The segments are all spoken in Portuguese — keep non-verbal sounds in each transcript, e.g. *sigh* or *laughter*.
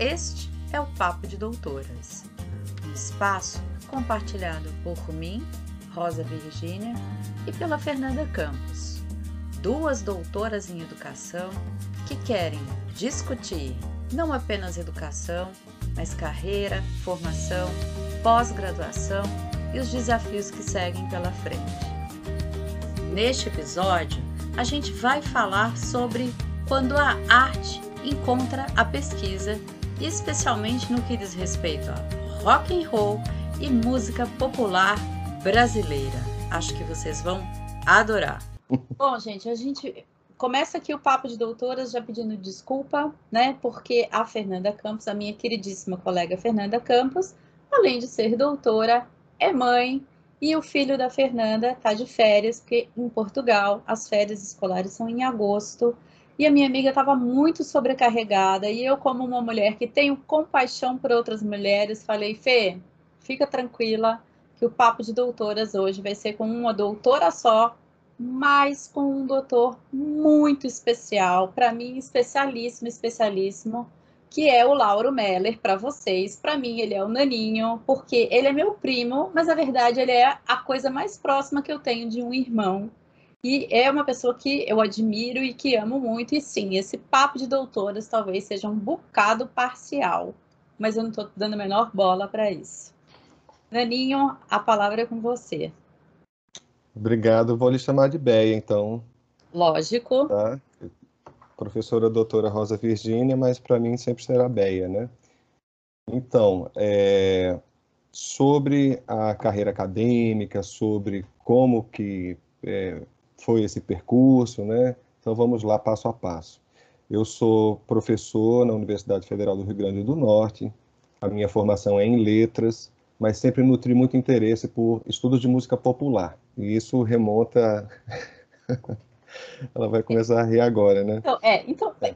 Este é o Papo de Doutoras, um espaço compartilhado por mim, Rosa Virgínia, e pela Fernanda Campos, duas doutoras em educação que querem discutir não apenas educação, mas carreira, formação, pós-graduação e os desafios que seguem pela frente. Neste episódio, a gente vai falar sobre quando a arte encontra a pesquisa, especialmente no que diz respeito a rock and roll e música popular brasileira. Acho que vocês vão adorar. *laughs* Bom, gente, a gente começa aqui o papo de doutoras já pedindo desculpa, né? Porque a Fernanda Campos, a minha queridíssima colega Fernanda Campos, além de ser doutora, é mãe, e o filho da Fernanda está de férias, porque em Portugal as férias escolares são em agosto. E a minha amiga estava muito sobrecarregada. E eu, como uma mulher que tenho compaixão por outras mulheres, falei: Fê, fica tranquila, que o papo de doutoras hoje vai ser com uma doutora só, mas com um doutor muito especial, para mim, especialíssimo, especialíssimo que é o Lauro Meller para vocês. Para mim, ele é o naninho, porque ele é meu primo, mas na verdade ele é a coisa mais próxima que eu tenho de um irmão. E é uma pessoa que eu admiro e que amo muito. E sim, esse papo de doutoras talvez seja um bocado parcial, mas eu não estou dando a menor bola para isso. Naninho, a palavra é com você. Obrigado, vou lhe chamar de Beia, então. Lógico. Tá? professora doutora Rosa Virgínia, mas para mim sempre será Beia, né? Então, é, sobre a carreira acadêmica, sobre como que é, foi esse percurso, né? Então vamos lá passo a passo. Eu sou professor na Universidade Federal do Rio Grande do Norte. A minha formação é em letras, mas sempre nutri muito interesse por estudos de música popular. E isso remonta *laughs* Ela vai começar a rir agora, né? Então, é, então é.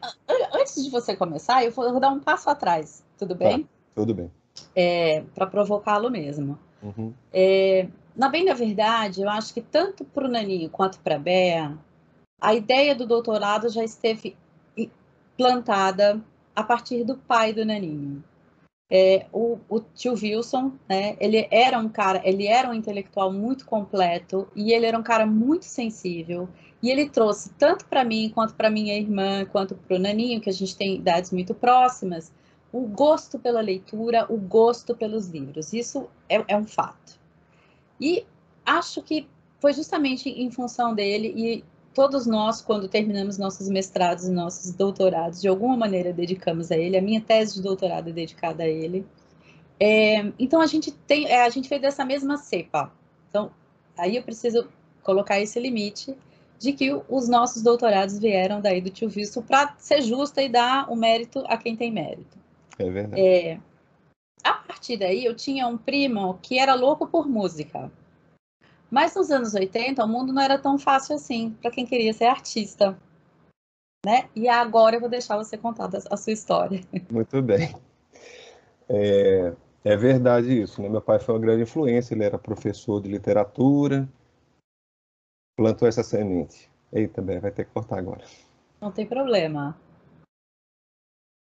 antes de você começar, eu vou dar um passo atrás, tudo tá, bem? Tá, tudo bem. É, para provocá-lo mesmo. Uhum. É, na bem da verdade, eu acho que tanto para o Naninho quanto para a Bea, a ideia do doutorado já esteve plantada a partir do pai do Naninho. É, o, o, tio Wilson, né, ele era um cara, ele era um intelectual muito completo e ele era um cara muito sensível. E ele trouxe tanto para mim, quanto para minha irmã, quanto para o Naninho, que a gente tem idades muito próximas, o gosto pela leitura, o gosto pelos livros. Isso é, é um fato. E acho que foi justamente em função dele e todos nós, quando terminamos nossos mestrados e nossos doutorados, de alguma maneira dedicamos a ele. A minha tese de doutorado é dedicada a ele. É, então a gente tem, é, a gente fez dessa mesma cepa. Então aí eu preciso colocar esse limite de que os nossos doutorados vieram daí do tio Visto para ser justa e dar o mérito a quem tem mérito. É verdade. É, a partir daí, eu tinha um primo que era louco por música. Mas nos anos 80, o mundo não era tão fácil assim para quem queria ser artista. Né? E agora eu vou deixar você contar a sua história. Muito bem. É, é verdade isso. Né? Meu pai foi uma grande influência, ele era professor de literatura, plantou essa semente. Eita, Bé, vai ter que cortar agora. Não tem problema.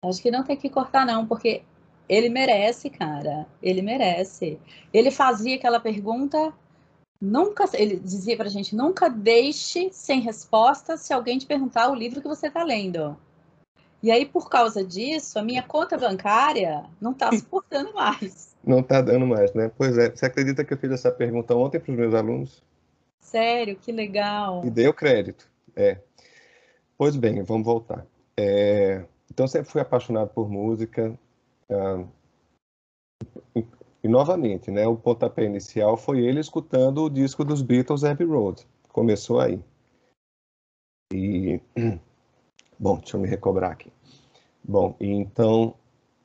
Acho que não tem que cortar, não, porque ele merece, cara. Ele merece. Ele fazia aquela pergunta, nunca. Ele dizia pra gente: nunca deixe sem resposta se alguém te perguntar o livro que você está lendo. E aí, por causa disso, a minha conta bancária não está suportando *laughs* mais. Não está dando mais, né? Pois é. Você acredita que eu fiz essa pergunta ontem para os meus alunos? Sério, que legal. E deu crédito, é. Pois bem, vamos voltar. É, então, sempre fui apaixonado por música. Ah, e, e, novamente, né, o pontapé inicial foi ele escutando o disco dos Beatles, Abbey Road. Começou aí. E, *clears throat* bom, deixa eu me recobrar aqui. Bom, então,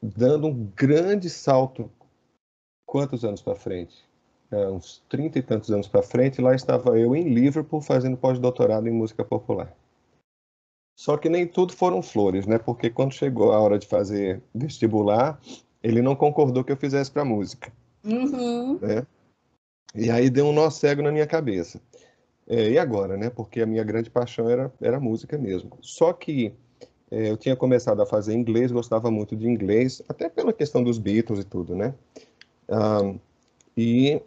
dando um grande salto, quantos anos para frente? é, uns 30 e tantos anos para frente, lá estava eu em Liverpool fazendo pós-doutorado em música popular. Só que nem tudo foram flores, né? Porque quando chegou a hora de fazer vestibular, ele não concordou que eu fizesse para música. Uhum. Né? E aí deu um nó cego na minha cabeça. É, e agora, né? Porque a minha grande paixão era, era música mesmo. Só que é, eu tinha começado a fazer inglês, gostava muito de inglês, até pela questão dos Beatles e tudo, né? E,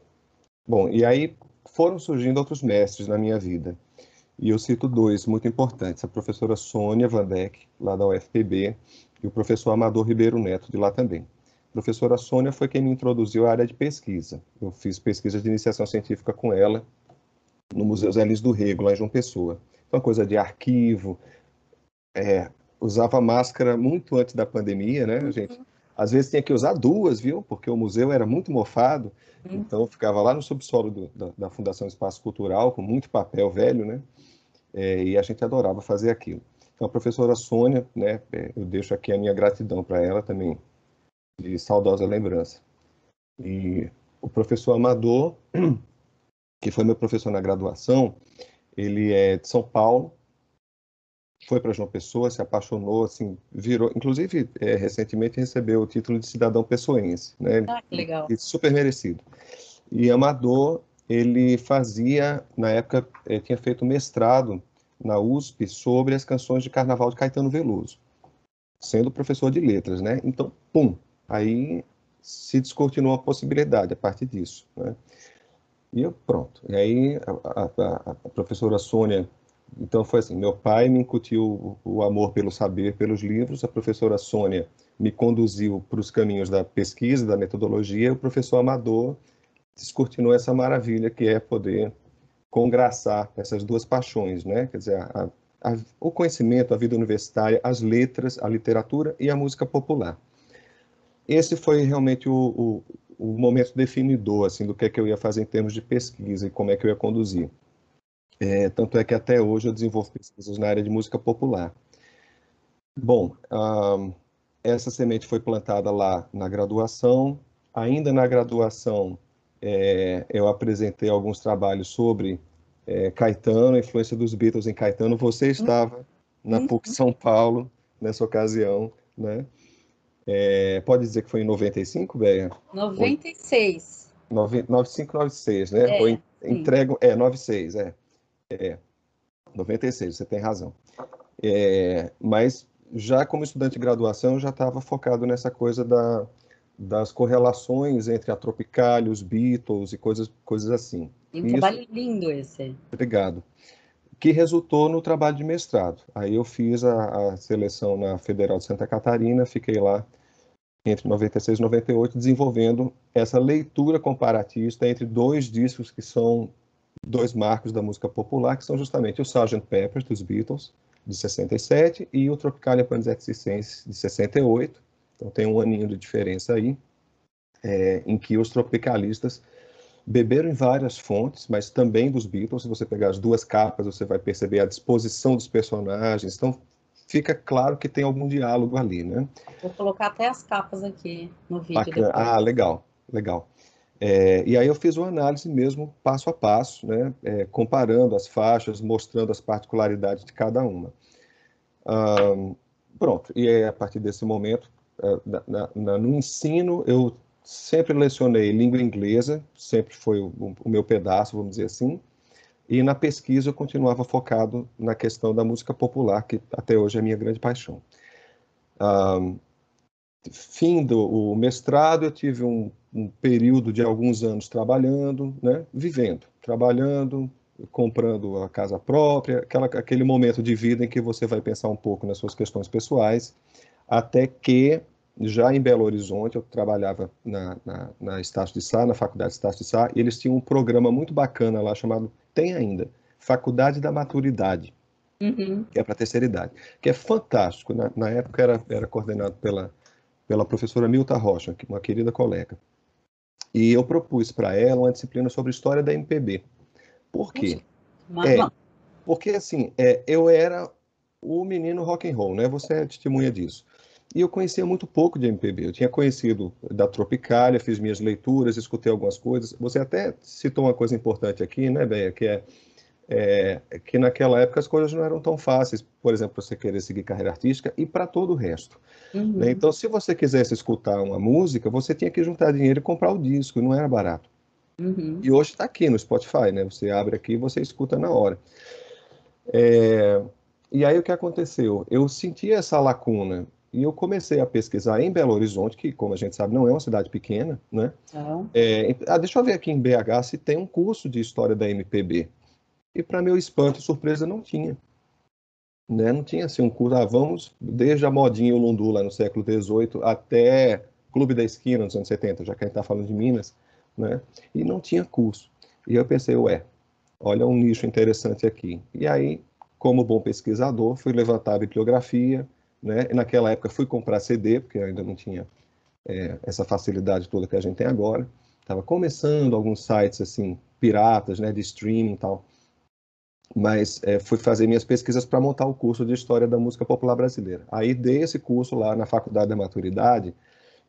bom, e aí foram surgindo outros mestres na minha vida. E eu cito dois muito importantes: a professora Sônia Vandeck, lá da UFPB, e o professor Amador Ribeiro Neto, de lá também. A professora Sônia foi quem me introduziu à área de pesquisa. Eu fiz pesquisa de iniciação científica com ela no Museu Zé Lins do Rego, lá em João Pessoa. Então, coisa de arquivo, é, usava máscara muito antes da pandemia, né, uhum. gente? Às vezes tinha que usar duas, viu? Porque o museu era muito mofado. Uhum. Então, ficava lá no subsolo do, da, da, Fundação Espaço Cultural, com muito papel velho, né? É, e a gente adorava fazer aquilo. Então, a professora Sônia, né? É, eu deixo aqui a minha gratidão para ela também, de saudosa lembrança. E o professor Amador, *clears throat* que foi meu professor na graduação, ele é de São Paulo, foi para João Pessoa, se apaixonou, assim, virou, inclusive é, recentemente recebeu o título de cidadão pessoense, né? Ah, que legal. E super merecido. E Amador, ele fazia, na época, ele tinha feito mestrado na USP sobre as canções de Carnaval de Caetano Veloso, sendo professor de letras, né? Então, pum, aí se descortinou a possibilidade a partir disso, né? E eu, pronto. E aí a, a, a professora Sônia então foi assim, meu pai me incutiu o amor pelo saber, pelos livros, a professora Sônia me conduziu para os caminhos da pesquisa, da metodologia, o professor Amador descortinou essa maravilha que é poder congraçar essas duas paixões, né? Quer dizer, a, a, o conhecimento, a vida universitária, as letras, a literatura e a música popular. Esse foi realmente o, o, o momento definidor, assim, do que, é que eu ia fazer em termos de pesquisa e como é que eu ia conduzir. É, tanto é que até hoje eu desenvolvo pesquisas na área de música popular. Bom, essa semente foi plantada lá na graduação. Ainda na graduação, é, eu apresentei alguns trabalhos sobre é, Caetano, a influência dos Beatles em Caetano. Você uhum. estava na uhum. PUC São Paulo nessa ocasião, né? É, pode dizer que foi em 95, Béia? 96. 95, 96, né? É, Ou entrego, é, 96, é. É, 96, você tem razão. É, mas já como estudante de graduação, eu já estava focado nessa coisa da, das correlações entre a Tropicália, os Beatles e coisas, coisas assim. E um Isso, trabalho lindo esse. Obrigado. Que resultou no trabalho de mestrado. Aí eu fiz a, a seleção na Federal de Santa Catarina, fiquei lá entre 96 e 98, desenvolvendo essa leitura comparatista entre dois discos que são dois marcos da música popular, que são justamente o Sgt. Pepper, dos Beatles, de 67, e o Tropicalia Panisette Circense, de 68. Então tem um aninho de diferença aí, é, em que os tropicalistas beberam em várias fontes, mas também dos Beatles. Se você pegar as duas capas, você vai perceber a disposição dos personagens. Então fica claro que tem algum diálogo ali, né? Vou colocar até as capas aqui no vídeo. Ah, legal, legal. É, e aí eu fiz uma análise mesmo passo a passo, né, é, comparando as faixas, mostrando as particularidades de cada uma. pronto, e aí, a partir desse momento, é, na, na, no ensino, eu sempre lecionei língua inglesa, sempre foi o, o, meu pedaço, vamos dizer assim, e na pesquisa eu continuava focado na questão da música popular, que até hoje é a minha grande paixão. Um, fim do mestrado, eu tive um um período de alguns anos trabalhando, né, vivendo, trabalhando, comprando a casa própria, aquela, aquele momento de vida em que você vai pensar um pouco nas suas questões pessoais, até que, já em Belo Horizonte, eu trabalhava na, na, na Estácio de Sá, na Faculdade Estácio de Sá, e eles tinham um programa muito bacana lá chamado, tem ainda, Faculdade da Maturidade, uhum. que é para terceira idade, que é fantástico. Na, na época era, era coordenado pela, pela professora Milta Rocha, uma querida colega. E eu propus para ela uma disciplina sobre história da MPB. Por quê? É, porque, assim, é, eu era o menino rock and roll, né? Você é testemunha disso. E eu conhecia muito pouco de MPB. Eu tinha conhecido da Tropicália, fiz minhas leituras, escutei algumas coisas. Você até citou uma coisa importante aqui, né, Beia, que é é, que naquela época as coisas não eram tão fáceis, por exemplo, você querer seguir carreira artística e para todo o resto. Uhum. Né? Então, se você quisesse escutar uma música, você tinha que juntar dinheiro e comprar o disco, e não era barato. Uhum. E hoje está aqui no Spotify, né? Você abre aqui e você escuta na hora. É, E aí o que aconteceu? Eu senti essa lacuna e eu comecei a pesquisar em Belo Horizonte, que, como a gente sabe, não é uma cidade pequena, né? Não. É, ah, deixa eu ver aqui em BH se tem um curso de história da MPB. E, para meu espanto e surpresa, não tinha. Né? Não tinha assim um curso, ah, vamos desde a modinha Lundu lá no século XVIII até Clube da Esquina nos anos 70, já que a gente está falando de Minas, né? E não tinha curso. E eu pensei, ué, olha um nicho interessante aqui. E aí, como bom pesquisador, fui levantar a bibliografia, né? E naquela época fui comprar CD, porque ainda não tinha é, essa facilidade toda que a gente tem agora. Estava começando alguns sites assim piratas, né, de streaming e tal. Mas é, fui fazer minhas pesquisas para montar o curso de História da Música Popular Brasileira. Aí dei esse curso lá na Faculdade da Maturidade,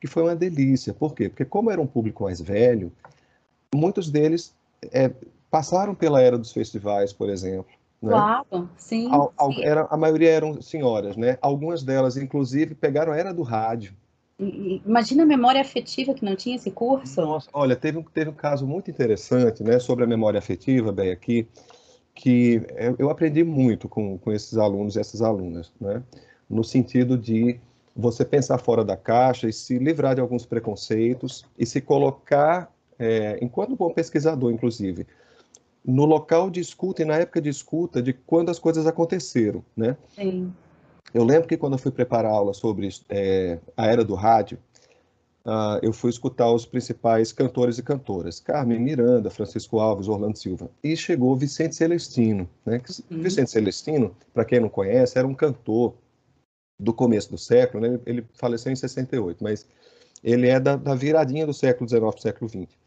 que foi uma delícia. Por quê? Porque como era um público mais velho, muitos deles é, passaram pela era dos festivais, por exemplo, né? Claro, sim, a, sim. Era, a maioria eram senhoras, né? Algumas delas, inclusive, pegaram a era do rádio. Imagina a memória afetiva que não tinha esse curso. Nossa, olha, teve um, teve um caso muito interessante, né, sobre a memória afetiva, bem aqui, que eu aprendi muito com, com esses alunos e essas alunas, né, no sentido de você pensar fora da caixa e se livrar de alguns preconceitos e se colocar, é, enquanto bom pesquisador, inclusive, no local de escuta e na época de escuta de quando as coisas aconteceram, né? Sim. Eu lembro que quando eu fui preparar aula sobre é, a era do rádio, uh, eu fui escutar os principais cantores e cantoras, Carmen Miranda, Francisco Alves, Orlando Silva, e chegou Vicente Celestino, né? Uhum. Vicente Celestino, para quem não conhece, era um cantor do começo do século, né? Ele faleceu em 68, mas ele é da, da viradinha do século XIX para o século XX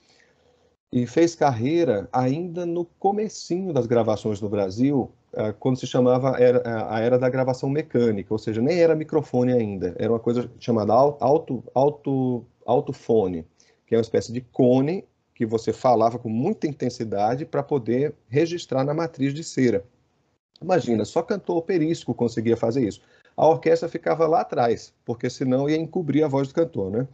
e fez carreira ainda no comecinho das gravações no Brasil, eh, quando se chamava eh, a era da gravação mecânica, ou seja, nem era microfone ainda, era uma coisa chamada alto, alto, autofone, que é uma espécie de cone que você falava com muita intensidade para poder registrar na matriz de cera. Imagina, só cantor operístico conseguia fazer isso. A orquestra ficava lá atrás, porque senão ia encobrir a voz do cantor, né?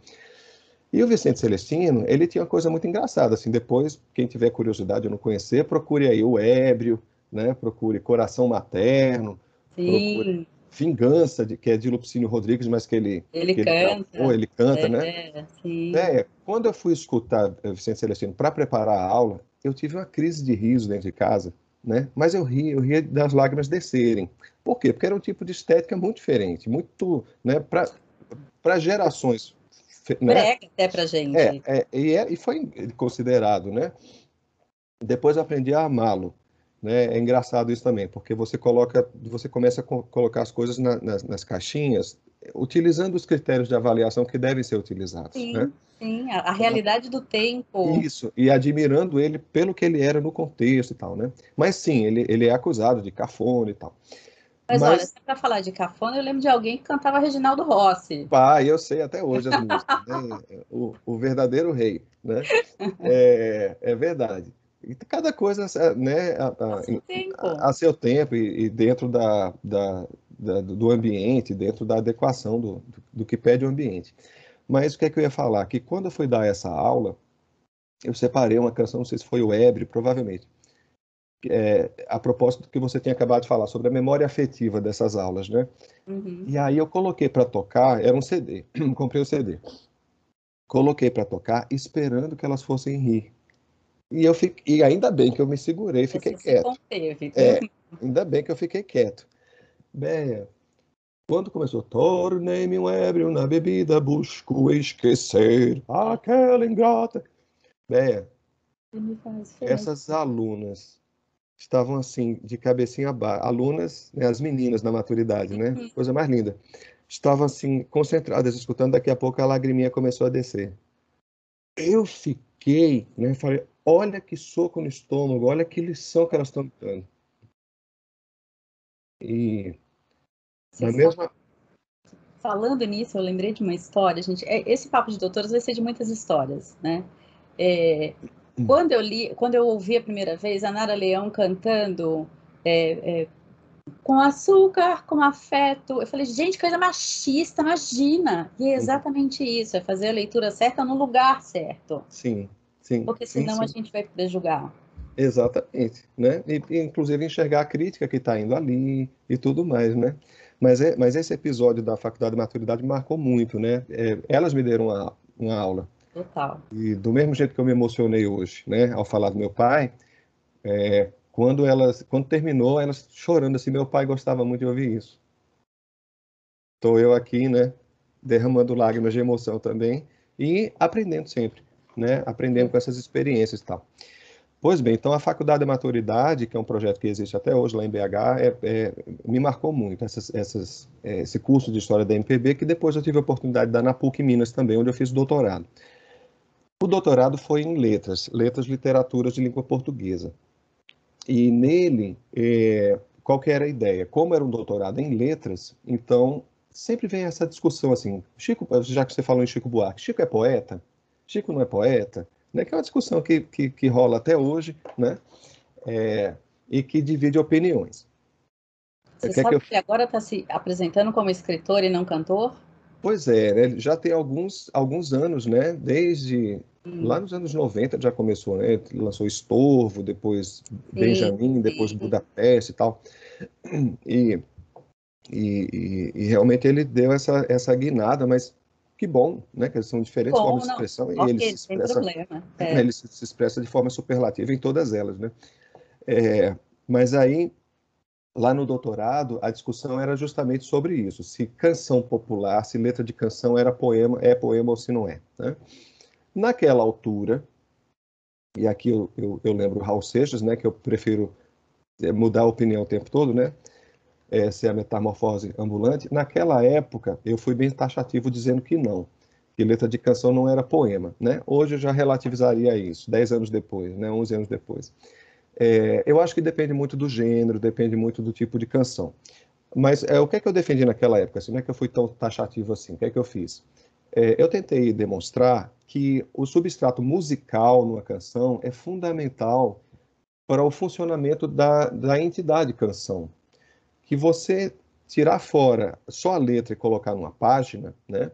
E o Vicente Celestino, ele tinha uma coisa muito engraçada, assim, depois, quem tiver curiosidade de não conhecer, procure aí o Ébrio, né, procure Coração Materno, Sim. procure Vingança, de, que é de Lupicínio Rodrigues, mas que ele... Ele que canta. Ele, ele canta, né? é, né? Sim. É, quando eu fui escutar Vicente Celestino para preparar a aula, eu tive uma crise de riso dentro de casa, né? Mas eu ria, eu ria das lágrimas descerem. Por quê? Porque era um tipo de estética muito diferente, muito, né, para gerações né? Brega até pra gente. É, é, e, é, e foi considerado, né? Depois aprendi a amá-lo. Né? É engraçado isso também, porque você coloca, você começa a co colocar as coisas na, nas, nas, caixinhas, utilizando os critérios de avaliação que devem ser utilizados. Sim, né? sim, a, a, realidade do tempo. Isso, e admirando ele pelo que ele era no contexto e tal, né? Mas sim, ele, ele é acusado de cafona e tal. Mas, Mas... olha, para falar de cafona, eu lembro de alguém que cantava Reginaldo Rossi. Pá, eu sei até hoje as *laughs* músicas. Né? o, o, verdadeiro rei, né? *laughs* É, é verdade. E cada coisa, né, a, a, a, seu tempo, a seu tempo e, e dentro da, da, da, do ambiente, dentro da adequação do, do, do, que pede o ambiente. Mas o que é que eu ia falar? Que quando eu fui dar essa aula, eu separei uma canção, não sei se foi o Ebre, provavelmente, é, a propósito do que você tinha acabado de falar, sobre a memória afetiva dessas aulas, né? Uhum. E aí eu coloquei para tocar, era um CD, *clears throat* comprei o um CD. Coloquei para tocar, esperando que elas fossem rir. E, eu fiquei, e ainda bem que eu me segurei, fiquei Você quieto. Conteve. É, ainda bem que eu fiquei quieto. Bem, quando começou, tornei-me um ébrio na bebida, busco esquecer aquela ingrata. Bem, essas alunas estavam assim, de cabecinha abaixo, alunas, né, as meninas na maturidade, né? Uhum. Coisa mais linda. Estavam assim, concentradas, escutando, daqui a pouco a lagriminha começou a descer. Eu fiquei, né? Falei, olha que soco no estômago, olha que lição que elas estão dando. E na mesma... Falando nisso, eu lembrei de uma história, gente. É, esse papo de doutoras vai ser de muitas histórias, né? É. Quando eu li, quando eu ouvi a primeira vez a Nara Leão cantando é, é, com açúcar, com afeto, eu falei, gente, coisa machista, imagina. E é uhum. exatamente isso, é fazer a leitura certa no lugar certo. Sim, sim. Porque senão sim, sim. a gente vai poder julgar. Exatamente, né? E, inclusive enxergar a crítica que está indo ali e tudo mais, né? Mas, é, mas esse episódio da Faculdade de Maturidade marcou muito, né? É, elas me deram uma, uma aula. Total. E do mesmo jeito que eu me emocionei hoje, né? Ao falar do meu pai, é, quando elas, quando terminou, elas chorando assim, meu pai gostava muito de ouvir isso. Estou eu aqui, né? Derramando lágrimas de emoção também e aprendendo sempre, né? Aprendendo com essas experiências e tal. Pois bem, então a Faculdade da Maturidade, que é um projeto que existe até hoje lá em BH, é, é, me marcou muito, essas, essas, é, esse curso de História da MPB, que depois eu tive a oportunidade de dar na PUC Minas também, onde eu fiz doutorado. O doutorado foi em letras, letras literaturas de língua portuguesa. E nele, é, qual que era a ideia? Como era um doutorado em letras, então sempre vem essa discussão assim, Chico, já que você falou em Chico Buarque, Chico é poeta? Chico não é poeta? né, que é uma discussão que, que, que rola até hoje, né, é, e que divide opiniões. Você sabe que, eu... que agora está se apresentando como escritor e não cantor? Pois é, né, já tem alguns, alguns anos, né, desde. Lá nos anos 90 já começou, né, lançou Estorvo, depois Benjamin, depois Budapeste e tal, e, e, e, realmente ele deu essa, essa guinada, mas que bom, né? Que são diferentes bom, formas de expressão não, e ele, se expressa, é. ele se, se, expressa de forma superlativa em todas elas, né? É, mas aí, lá no doutorado, a discussão era justamente sobre isso: se canção popular, se letra de canção era poema, é poema ou se não é. Né? Naquela altura, e aqui eu, eu, eu lembro Raul Seixas, né? Que eu prefiro é, mudar a opinião o tempo todo, né? é, ser a metamorfose ambulante, naquela época eu fui bem taxativo dizendo que não, que letra de canção não era poema. Né? Hoje eu já relativizaria isso, 10 anos depois, né? 11 anos depois. É, eu acho que depende muito do gênero, depende muito do tipo de canção. Mas é, o que é que eu defendi naquela época? Assim, não é que eu fui tão taxativo assim. O que é que eu fiz? É, eu tentei demonstrar que o substrato musical numa canção é fundamental para o funcionamento da, da entidade canção que você tirar fora só a letra e colocar numa página, né,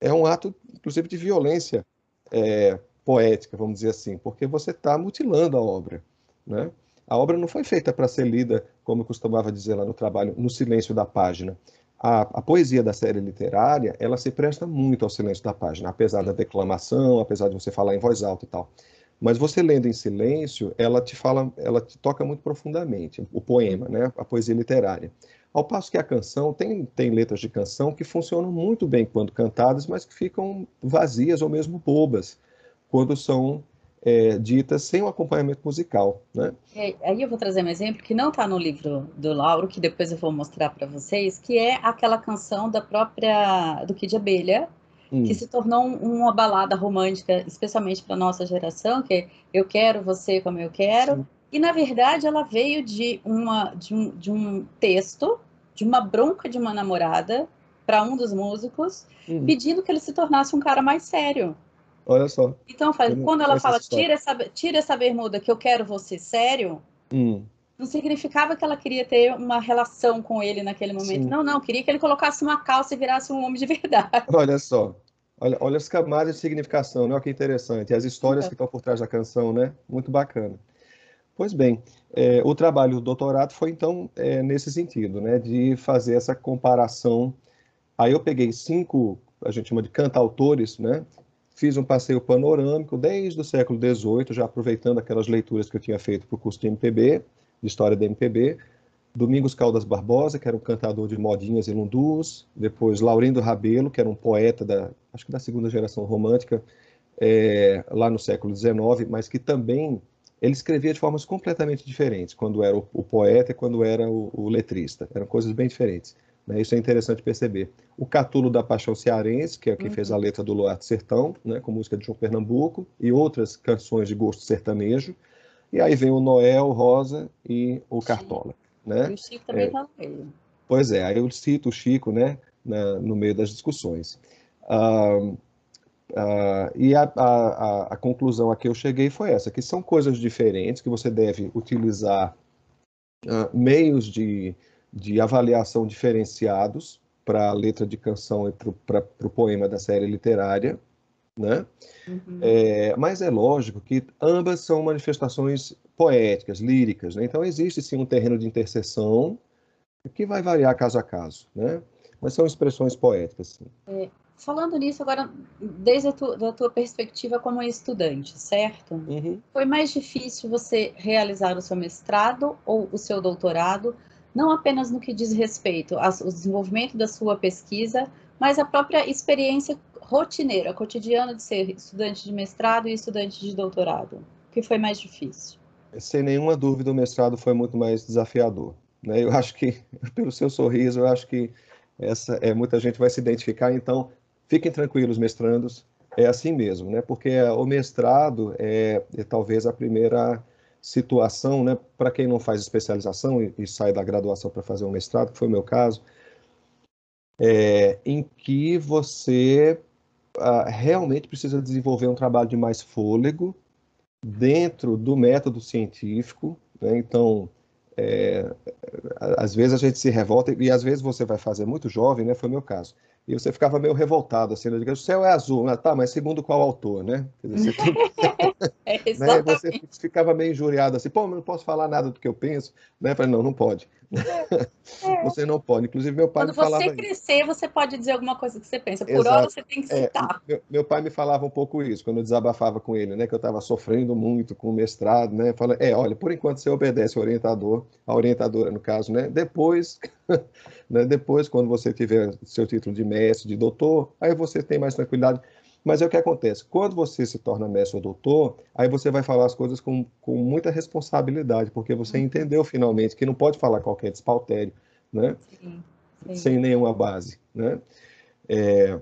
é um ato, inclusive, de violência é, poética, vamos dizer assim, porque você está mutilando a obra. Né? A obra não foi feita para ser lida, como eu costumava dizer lá no trabalho, no silêncio da página. A, a, poesia da série literária, ela se presta muito ao silêncio da página, apesar da declamação, apesar de você falar em voz alta e tal. Mas você lendo em silêncio, ela te fala, ela te toca muito profundamente, o poema, né? a poesia literária. Ao passo que a canção tem, tem letras de canção que funcionam muito bem quando cantadas, mas que ficam vazias ou mesmo bobas quando são é, ditas sem o acompanhamento musical. Né? aí eu vou trazer um exemplo que não está no livro do Lauro, que depois eu vou mostrar para vocês, que é aquela canção da própria do Kid Abelha, hum. que se tornou uma balada romântica, especialmente para nossa geração, que é eu quero você como eu quero. Sim. E na verdade ela veio de uma de um, de um texto, de uma bronca de uma namorada para um dos músicos, hum. pedindo que ele se tornasse um cara mais sério. Olha só. Então, faz, quando ela fala, tira essa, tira essa bermuda que eu quero você sério, hum. não significava que ela queria ter uma relação com ele naquele momento. Sim. Não, não, queria que ele colocasse uma calça e virasse um homem de *laughs* verdade. Olha só. Olha, olha as camadas de significação, né? Olha que interessante. As histórias que estão por trás da canção, né? Muito bacana. Pois bem, é, o trabalho do doutorado foi então é, nesse sentido, né? De fazer essa comparação. Aí eu peguei cinco, a gente chama de cantautores, né? Fiz um passeio panorâmico desde o século XVIII, já aproveitando aquelas leituras que eu tinha feito para o curso de MPB, de História da MPB, Domingos Caldas Barbosa, que era um cantador de modinhas e lundus, depois Laurindo Rabelo, que era um poeta da, acho que da segunda geração romântica, é, lá no século XIX, mas que também ele escrevia de formas completamente diferentes, quando era o, o poeta e quando era o, o, letrista, eram coisas bem diferentes. Né? Isso é interessante perceber. O Catulo da Paixão Cearense, que é quem uhum. fez a letra do Luar Sertão, né, com música de João Pernambuco, e outras canções de gosto sertanejo, e aí vem o Noel Rosa e o Cartola. Né? E o Chico também está é, no meio. Pois é, aí eu cito o Chico né, na, no meio das discussões. Ah, ah, e a, a, a, conclusão a que eu cheguei foi essa, que são coisas diferentes, que você deve utilizar ah, meios de, de avaliação diferenciados para a letra de canção e para o poema da série literária, né? Uhum. É, mas é lógico que ambas são manifestações poéticas, líricas. Né? Então, existe sim um terreno de interseção que vai variar caso a caso, né? mas são expressões poéticas. Sim. É, falando nisso, agora, desde a tua, da tua perspectiva como estudante, certo? Uhum. Foi mais difícil você realizar o seu mestrado ou o seu doutorado, não apenas no que diz respeito ao desenvolvimento da sua pesquisa, mas a própria experiência rotineira, cotidiana de ser estudante de mestrado e estudante de doutorado? O que foi mais difícil? Sem nenhuma dúvida, o mestrado foi muito mais desafiador. Né? Eu acho que, *laughs* pelo seu sorriso, eu acho que essa é muita gente vai se identificar. Então, fiquem tranquilos, mestrandos, é assim mesmo, né? Porque o mestrado é, é talvez a primeira situação, né? Para quem não faz especialização e, e sai da graduação para fazer um mestrado, que foi o meu caso, é, em que você ah, realmente precisa desenvolver um trabalho de mais fôlego dentro do método científico. Né? Então, é, às vezes a gente se revolta e às vezes você vai fazer muito jovem, né? Foi o meu caso. E você ficava meio revoltado, assim, né? o céu é azul, né? tá, mas segundo qual autor, né? Dizer, você, *laughs* é, *laughs* né? você ficava meio injuriado assim, pô, mas não posso falar nada do que eu penso, né? Falei, não, não pode. É. *laughs* Você não pode. Inclusive, meu pai Quando me falava... Quando você crescer, isso. você pode dizer alguma coisa que você pensa. Por Exato. hora, você tem que é, citar. É, meu, meu, pai me falava um pouco isso, quando eu desabafava com ele, né? Que eu estava sofrendo muito com o mestrado, né? Falando, é, olha, por enquanto você obedece o orientador, a orientadora, no caso, né? Depois, né? depois, quando você tiver seu título de mestre, de doutor, aí você tem mais tranquilidade. Mas é o que acontece. Quando você se torna mestre ou doutor, aí você vai falar as coisas com, com muita responsabilidade, porque você uhum. entendeu finalmente que não pode falar qualquer despautério, né? Sim, sim. Sem nenhuma base, né? É,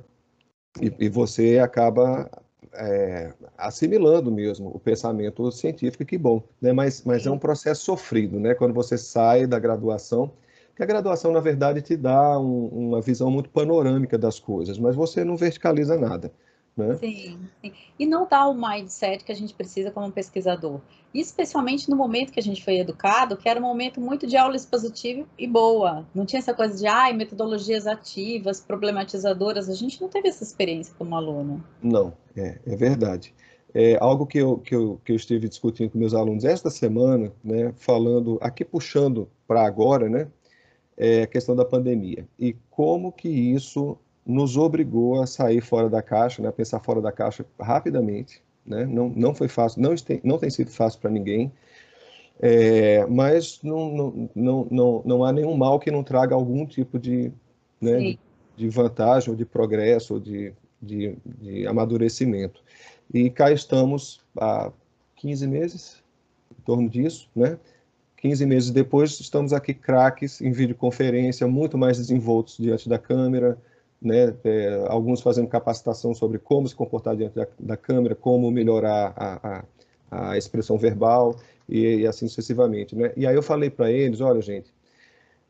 e, e, você acaba é, assimilando mesmo o pensamento científico, que bom, né? Mas, mas é um processo sofrido, né? Quando você sai da graduação, que a graduação, na verdade, te dá um, uma visão muito panorâmica das coisas, mas você não verticaliza nada. Né? Sim, sim, e não dá o mindset que a gente precisa como pesquisador. Especialmente no momento que a gente foi educado, que era um momento muito de aula expositiva e boa. Não tinha essa coisa de ai, metodologias ativas, problematizadoras. A gente não teve essa experiência como aluno. Não, é, é verdade. É algo que eu, que, eu, que eu estive discutindo com meus alunos esta semana, né, falando, aqui puxando para agora, né, é a questão da pandemia. E como que isso nos obrigou a sair fora da caixa, né, a pensar fora da caixa rapidamente. Né? Não, não foi fácil, não tem, não tem sido fácil para ninguém, é, mas não, não, não, não, não há nenhum mal que não traga algum tipo de, né, de, de, vantagem, ou de progresso, ou de, de, de amadurecimento. E cá estamos há 15 meses, em torno disso, né? 15 meses depois, estamos aqui craques em videoconferência, muito mais desenvoltos diante da câmera, né, é, alguns fazendo capacitação sobre como se comportar diante da, da câmera, como melhorar a, a, a expressão verbal e, e, assim sucessivamente. Né? E aí eu falei para eles, olha gente,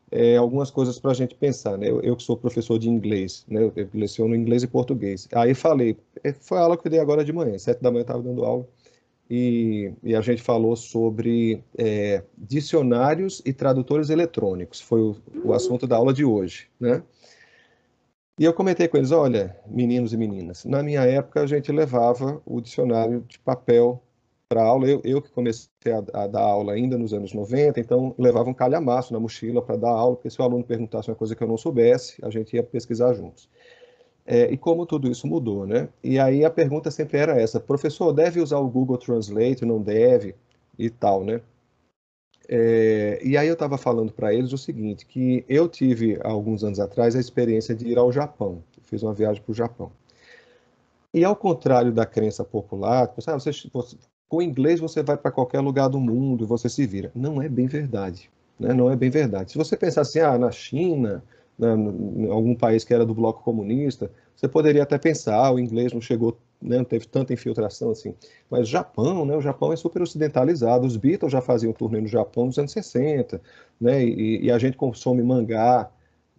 é, algumas coisas para a gente pensar, né? Eu, eu, que sou professor de inglês, né? Eu, leciono inglês e português. Aí falei, é, foi a aula que eu dei agora de manhã, sete da manhã eu estava dando aula, e, e, a gente falou sobre é, dicionários e tradutores eletrônicos, foi o, o assunto da aula de hoje, né? E eu comentei com eles, olha, meninos e meninas, na minha época a gente levava o dicionário de papel para aula, eu, eu, que comecei a, a, dar aula ainda nos anos 90, então levava um calhamaço na mochila para dar aula, porque se o aluno perguntasse uma coisa que eu não soubesse, a gente ia pesquisar juntos. É, e como tudo isso mudou, né? E aí a pergunta sempre era essa, professor, deve usar o Google Translate, não deve, e tal, né? É, e aí eu estava falando para eles o seguinte, que eu tive, alguns anos atrás, a experiência de ir ao Japão. Fiz uma viagem para o Japão. E ao contrário da crença popular, você, você, com inglês você vai para qualquer lugar do mundo, você se vira. Não é bem verdade. Né? Não é bem verdade. Se você pensar assim, ah, na China, né, em algum país que era do bloco comunista, você poderia até pensar, o inglês não chegou né, não teve tanta infiltração assim. Mas Japão, né, o Japão é super ocidentalizado. Os Beatles já faziam turnê no Japão nos anos 60, né, e, e a gente consome mangá.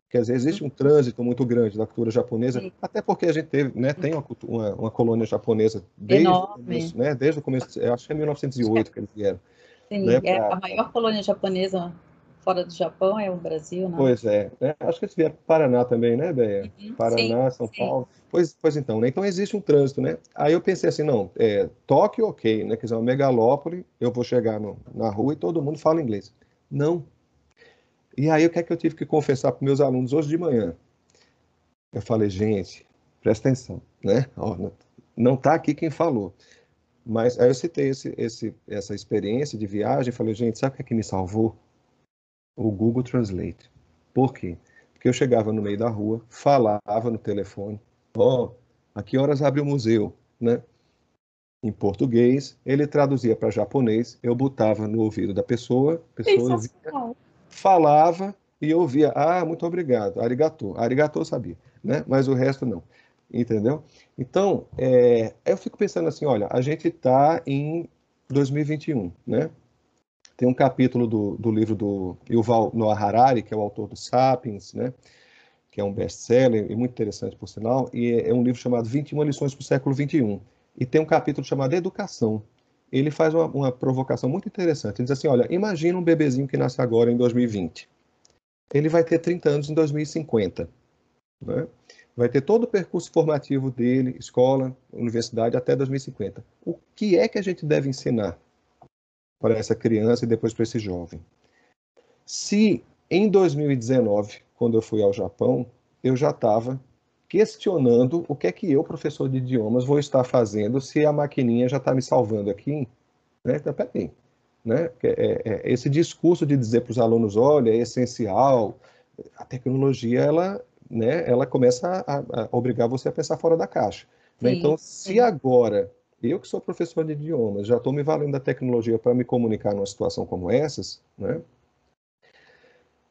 Quer dizer, existe um trânsito muito grande da cultura japonesa, Sim. até porque a gente teve, né, tem uma, uma, uma colônia japonesa desde, o começo, né, desde o começo, acho que é 1908 que eles vieram. Sim, né, é pra... a maior colônia japonesa fora do Japão é o Brasil, né? Pois é. é acho que eles vieram para Paraná também, né, Beia? Uhum, Paraná, sim, São sim. Paulo. Pois, pois então, né? Então existe um trânsito, né? Aí eu pensei assim, não, é, Tóquio, ok, né? Quer dizer, uma megalópole, eu vou chegar no, na rua e todo mundo fala inglês. Não. E aí o que é que eu tive que confessar para meus alunos hoje de manhã? Eu falei, gente, presta atenção, né? Ó, não está aqui quem falou. Mas aí eu citei esse, esse, essa experiência de viagem e falei, gente, sabe o que, é que me salvou? O Google Translate. Por quê? Porque eu chegava no meio da rua, falava no telefone, ó, oh, a que horas abre o museu, né? Em português, ele traduzia para japonês, eu botava no ouvido da pessoa, pessoa via, falava e eu ouvia, ah, muito obrigado, arigato, arigato sabia, né? Mas o resto não, entendeu? Então, é, eu fico pensando assim, olha, a gente está em 2021, né? Tem um capítulo do, do livro do Yuval Noah Harari, que é o autor do Sapiens, né? Que é um best-seller e muito interessante, por sinal, e é, é um livro chamado 21 lições para o século 21. E tem um capítulo chamado Educação. Ele faz uma, uma provocação muito interessante. Ele diz assim, olha, imagina um bebezinho que nasce agora em 2020. Ele vai ter 30 anos em 2050, né? vai ter todo o percurso formativo dele, escola, universidade, até 2050. O que é que a gente deve ensinar para essa criança e depois para esse jovem? Se em 2019, quando eu fui ao Japão, eu já estava questionando o que é que eu, professor de idiomas, vou estar fazendo se a maquininha já está me salvando aqui. Né? Então, peraí. Né? É, é, é, esse discurso de dizer para os alunos, olha, é essencial, a tecnologia ela né, ela começa a, a, obrigar você a pensar fora da caixa. Né? Então, se agora eu que sou professor de idiomas já estou me valendo da tecnologia para me comunicar numa situação como essas, né?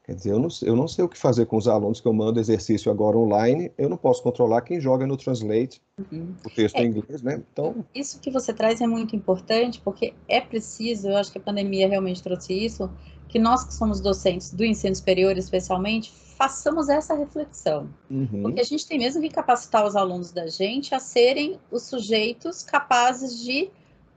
Quer dizer, eu não, eu não sei o que fazer com os alunos que eu mando exercício agora online, eu não posso controlar quem joga no Translate uhum. o texto é, em inglês, né? Então... Isso que você traz é muito importante, porque é preciso, eu acho que a pandemia realmente trouxe isso, que nós que somos docentes do ensino superior, especialmente, façamos essa reflexão. Uhum. Porque a gente tem mesmo que capacitar os alunos da gente a serem os sujeitos capazes de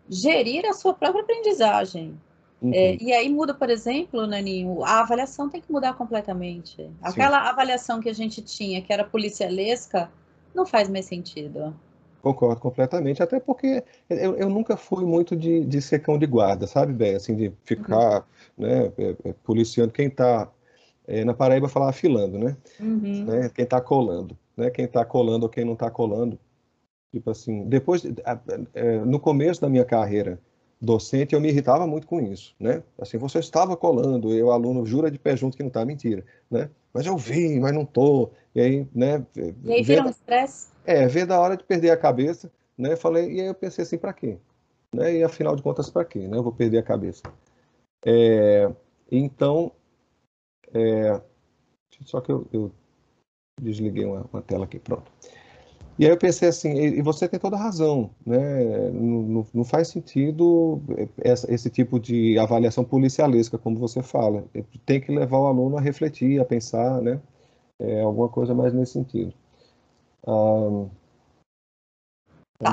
gerir a sua própria aprendizagem. Uhum. É, e aí muda, por exemplo, Naninho, a avaliação tem que mudar completamente. Aquela Sim. avaliação que a gente tinha, que era policialesca, não faz mais sentido. Concordo completamente, até porque eu, eu nunca fui muito de, de ser cão de guarda, sabe, bem, assim, de ficar uhum. né, é, é, policiando quem está é, na Paraíba falar afilando, né? Uhum. né? Quem está colando, né? Quem está colando ou quem não está colando. Tipo assim, depois, é, no começo da minha carreira docente, eu me irritava muito com isso, né? Assim, você estava colando, e o aluno jura de pé junto que não está, mentira, né? Mas eu vi, mas não tô. E aí, né? E aí vira um estresse? É, vê da hora de perder a cabeça, né? Falei, e aí eu pensei assim, para quê? Né? E afinal de contas, para quê? Né? Eu vou perder a cabeça. É, então, é, só que eu, eu desliguei uma, uma, tela aqui, pronto. E aí eu pensei assim, e, você tem toda a razão, né? Não, não faz sentido essa, esse tipo de avaliação policialesca, como você fala. Tem que levar o aluno a refletir, a pensar, né? É, alguma coisa mais nesse sentido. Ah, tá.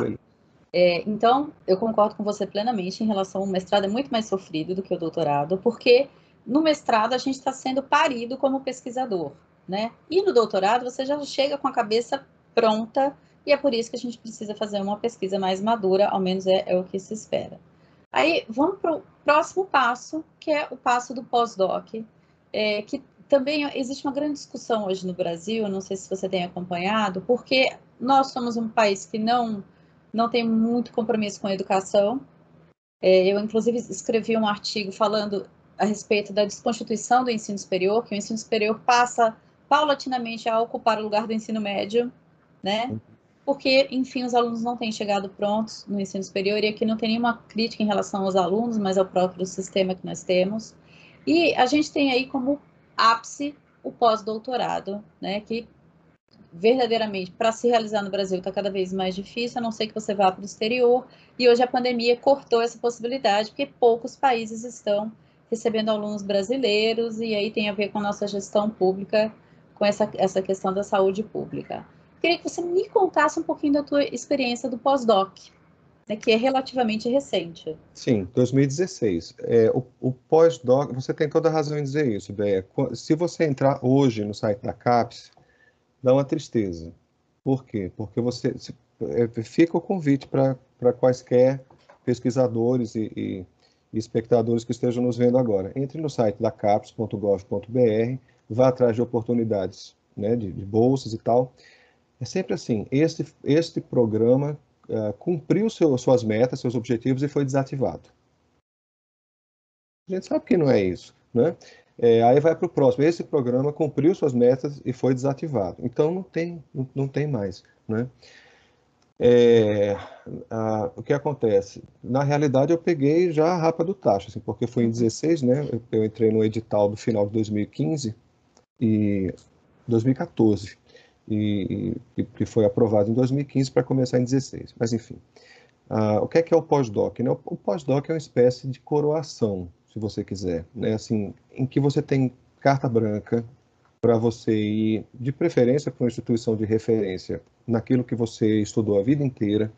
É, então, eu concordo com você plenamente em relação ao mestrado é muito mais sofrido do que o doutorado, porque no mestrado a gente está sendo parido como pesquisador, né? E no doutorado você já chega com a cabeça pronta e é por isso que a gente precisa fazer uma pesquisa mais madura, ao menos é, é o que se espera. Aí vamos para o próximo passo, que é o passo do pós-doc, é, que também existe uma grande discussão hoje no Brasil, não sei se você tem acompanhado, porque nós somos um país que não, não tem muito compromisso com a educação. É, eu, inclusive, escrevi um artigo falando a respeito da desconstituição do ensino superior, que o ensino superior passa paulatinamente a ocupar o lugar do ensino médio, né? Porque, enfim, os alunos não têm chegado prontos no ensino superior, e aqui não tem nenhuma crítica em relação aos alunos, mas ao próprio sistema que nós temos. E a gente tem aí como ápice o pós-doutorado, né? Que verdadeiramente, para se realizar no Brasil, está cada vez mais difícil, a não ser que você vá para o exterior. E hoje a pandemia cortou essa possibilidade, porque poucos países estão recebendo alunos brasileiros, e aí tem a ver com a nossa gestão pública, com essa, essa questão da saúde pública. Queria que você me contasse um pouquinho da tua experiência do pós-doc. né, que é relativamente recente. Sim, 2016. É, o, o pós-doc, você tem toda a razão em dizer isso. Se você entrar hoje no site da CAPES, dá uma tristeza. Por quê? Porque você se, é, fica o convite para quaisquer pesquisadores e, e, e, espectadores que estejam nos vendo agora. Entre no site da caps.gov.br, vá atrás de oportunidades né, de, de bolsas e tal. É sempre assim, este, este programa uh, cumpriu seu, suas metas, seus objetivos e foi desativado. A gente sabe que não é isso, né? É, aí vai para o próximo. Esse programa cumpriu suas metas e foi desativado. Então não tem, não, não tem mais, né? É, a, o que acontece? Na realidade, eu peguei já a rapa do tacho, assim, porque foi em 16, né? Eu, eu entrei no edital do final de 2015 e 2014 e, e que foi aprovado em 2015 para começar em 16. Mas enfim, uh, o que é que é o pós-doc? Né? O pós-doc é uma espécie de coroação, se você quiser, né? Assim, em que você tem carta branca para você ir, de preferência, para uma instituição de referência naquilo que você estudou a vida inteira,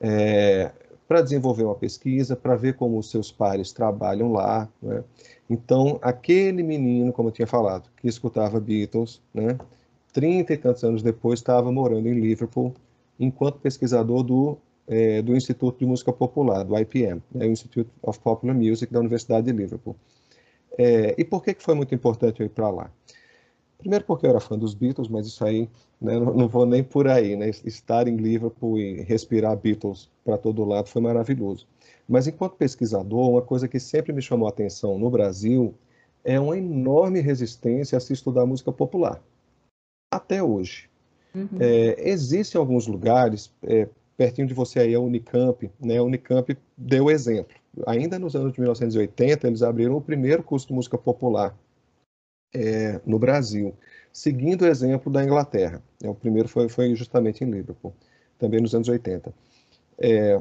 é, para desenvolver uma pesquisa, para ver como os seus pares trabalham lá. Né? Então, aquele menino, como eu tinha falado, que escutava Beatles, né? trinta e tantos anos depois, estava morando em Liverpool, enquanto pesquisador do, é, do Instituto de Música Popular, do IPM, né, o Institute of Popular Music da Universidade de Liverpool. É, e por que, que foi muito importante eu ir para lá? Primeiro porque eu era fã dos Beatles, mas isso aí, né, não, não, vou nem por aí, né? Estar em Liverpool e respirar Beatles para todo lado foi maravilhoso. Mas enquanto pesquisador, uma coisa que sempre me chamou a atenção no Brasil é uma enorme resistência a se estudar música popular até hoje. Uhum. É, existem alguns lugares, é, pertinho de você aí, a Unicamp, né? A Unicamp deu exemplo. Ainda nos anos de 1980, eles abriram o primeiro curso de música popular é, no Brasil, seguindo o exemplo da Inglaterra. É, o primeiro foi, foi justamente em Liverpool, também nos anos 80. É,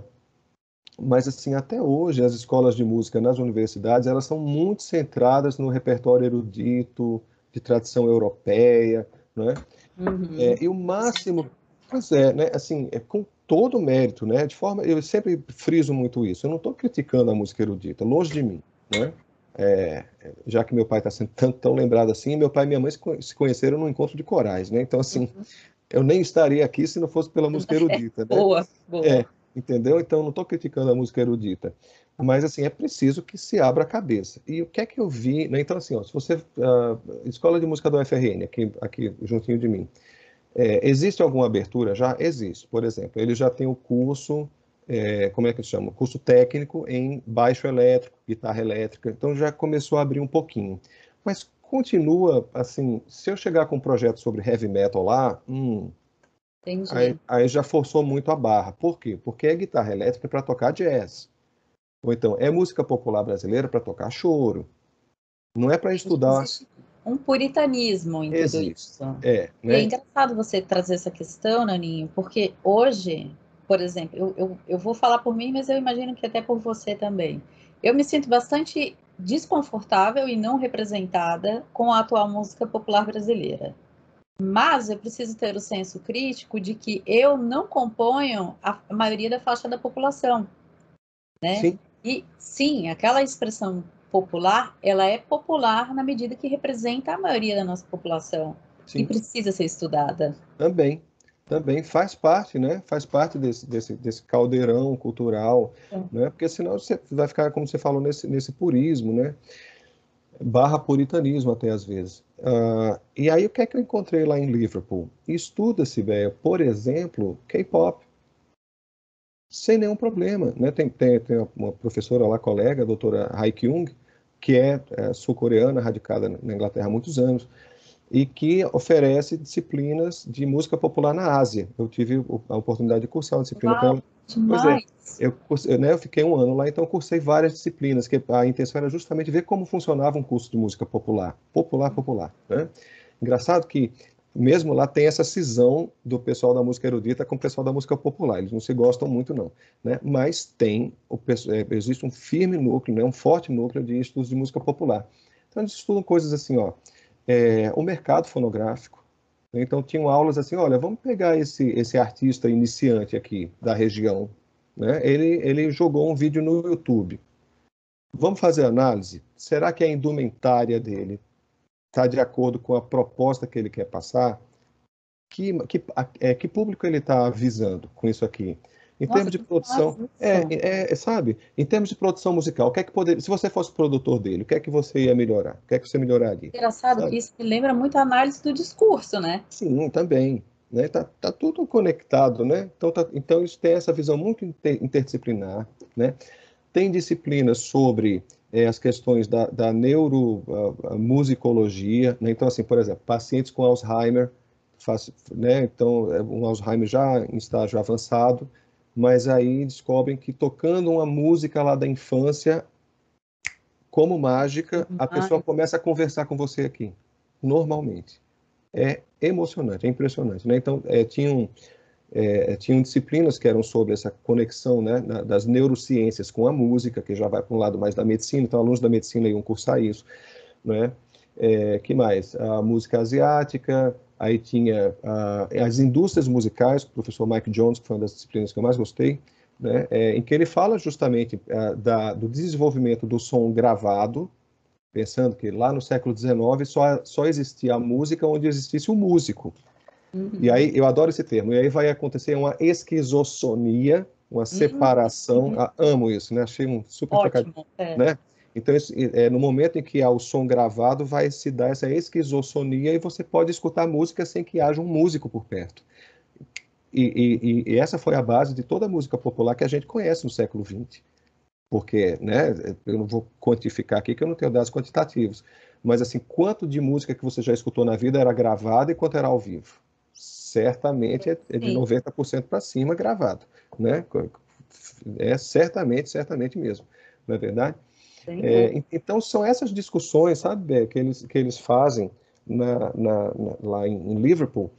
mas assim até hoje as escolas de música nas universidades elas são muito centradas no repertório erudito de tradição europeia né? Uhum. É, e o máximo, pois é, né, assim, é com todo o mérito, né, de forma, eu sempre friso muito isso, eu não estou criticando a música erudita, longe de mim, né, é, já que meu pai está sendo tão, tão, lembrado assim, meu pai e minha mãe se conheceram no encontro de corais, né, então assim, uhum. eu nem estaria aqui se não fosse pela música *laughs* erudita, né? Boa, boa. É, entendeu? Então não estou criticando a música erudita, mas assim é preciso que se abra a cabeça. E o que é que eu vi? Né? Então assim, ó, se você uh, escola de música do UFRN aqui aqui juntinho de mim, é, existe alguma abertura já? Existe. Por exemplo, ele já tem o curso é, como é que se chama? Curso técnico em baixo elétrico, guitarra elétrica. Então já começou a abrir um pouquinho. Mas continua assim, se eu chegar com um projeto sobre heavy metal lá, hum, Aí, aí, já forçou muito a barra. Por quê? Porque é guitarra elétrica para tocar jazz. Ou então, é música popular brasileira para tocar choro. Não é para estudar. um puritanismo em tudo Existe. isso. É, né? é engraçado você trazer essa questão, Naninho, porque hoje, por exemplo, eu, eu, eu vou falar por mim, mas eu imagino que até por você também. Eu me sinto bastante desconfortável e não representada com a atual música popular brasileira. Mas eu preciso ter o senso crítico de que eu não componho a maioria da faixa da população, né? Sim. E sim, aquela expressão popular, ela é popular na medida que representa a maioria da nossa população sim. e precisa ser estudada. Também, também faz parte, né? Faz parte desse, desse, desse caldeirão cultural, é. né? Porque senão você vai ficar, como você falou, nesse, nesse purismo, né? barra puritanismo até às vezes. Uh, e aí o que é que eu encontrei lá em Liverpool? Estuda-se, velho, por exemplo, K-pop. Sem nenhum problema. Né? Tem, tem, tem uma professora lá, colega, a doutora Hai Kyung, que é, é sul-coreana, radicada na Inglaterra há muitos anos, e que oferece disciplinas de música popular na Ásia. Eu tive a oportunidade de cursar uma disciplina ela. Pois é, eu, cursei, né, eu fiquei um ano lá, então cursei várias disciplinas, que a intenção era justamente ver como funcionava um curso de música popular. Popular, popular. Né? Engraçado que mesmo lá tem essa cisão do pessoal da música erudita com o pessoal da música popular. Eles não se gostam muito, não. Né? Mas tem, o, é, existe um firme núcleo, né? um forte núcleo de estudos de música popular. Então eles estudam coisas assim, ó, é, o mercado fonográfico. Então tinham aulas assim, olha, vamos pegar esse, esse artista iniciante aqui da região, Né? Ele, ele jogou um vídeo no YouTube. Vamos fazer análise? Será que a indumentária dele está de acordo com a proposta que ele quer passar? Que, que, é, que público ele está avisando com isso aqui? Em Nossa, termos de produção, é, é, é, sabe? Em termos de produção musical, o que é que poderia, se você fosse produtor dele, o que é que você ia melhorar? O que é que você melhoraria? Engraçado sabe? que isso me lembra muito a análise do discurso, né? Sim, também. Né? Tá, tá tudo conectado, né? Então, tá, então isso tem essa visão muito inter, interdisciplinar, né? Tem disciplinas sobre é, as questões da, da neuromusicologia, né? Então, assim, por exemplo, pacientes com Alzheimer, faz, né? Então, é um Alzheimer já em estágio avançado, mas aí descobrem que tocando uma música lá da infância, como mágica, a pessoa começa a conversar com você aqui, normalmente. É emocionante, é impressionante. Né? Então, é, tinham, é, tinham disciplinas que eram sobre essa conexão né, das neurociências com a música, que já vai para um lado mais da medicina, então alunos da medicina iam cursar isso. Né? É, que mais? A música asiática, aí tinha uh, as indústrias musicais, o professor Mike Jones, que foi uma das disciplinas que eu mais gostei, né, é, em que ele fala justamente uh, da, do desenvolvimento do som gravado, pensando que lá no século XIX só, só existia a música onde existisse o músico. Uhum. E aí, eu adoro esse termo, e aí vai acontecer uma esquizofonia, uma uhum. separação, uhum. ah, amo isso, né, achei um super Ótimo, é. né, então, é, no momento em que há o som gravado, vai se dar essa esquizofonia e você pode escutar música sem que haja um músico por perto. E, e, e, essa foi a base de toda a música popular que a gente conhece no século XX. Porque, né, eu não vou quantificar aqui, que eu não tenho dados quantitativos, mas assim, quanto de música que você já escutou na vida era gravada e quanto era ao vivo? Certamente é, é de 90% para cima gravado, né? É certamente, certamente mesmo, não é verdade? É, então, são essas discussões, sabe, que eles, que eles fazem na, na, na, lá em, em, Liverpool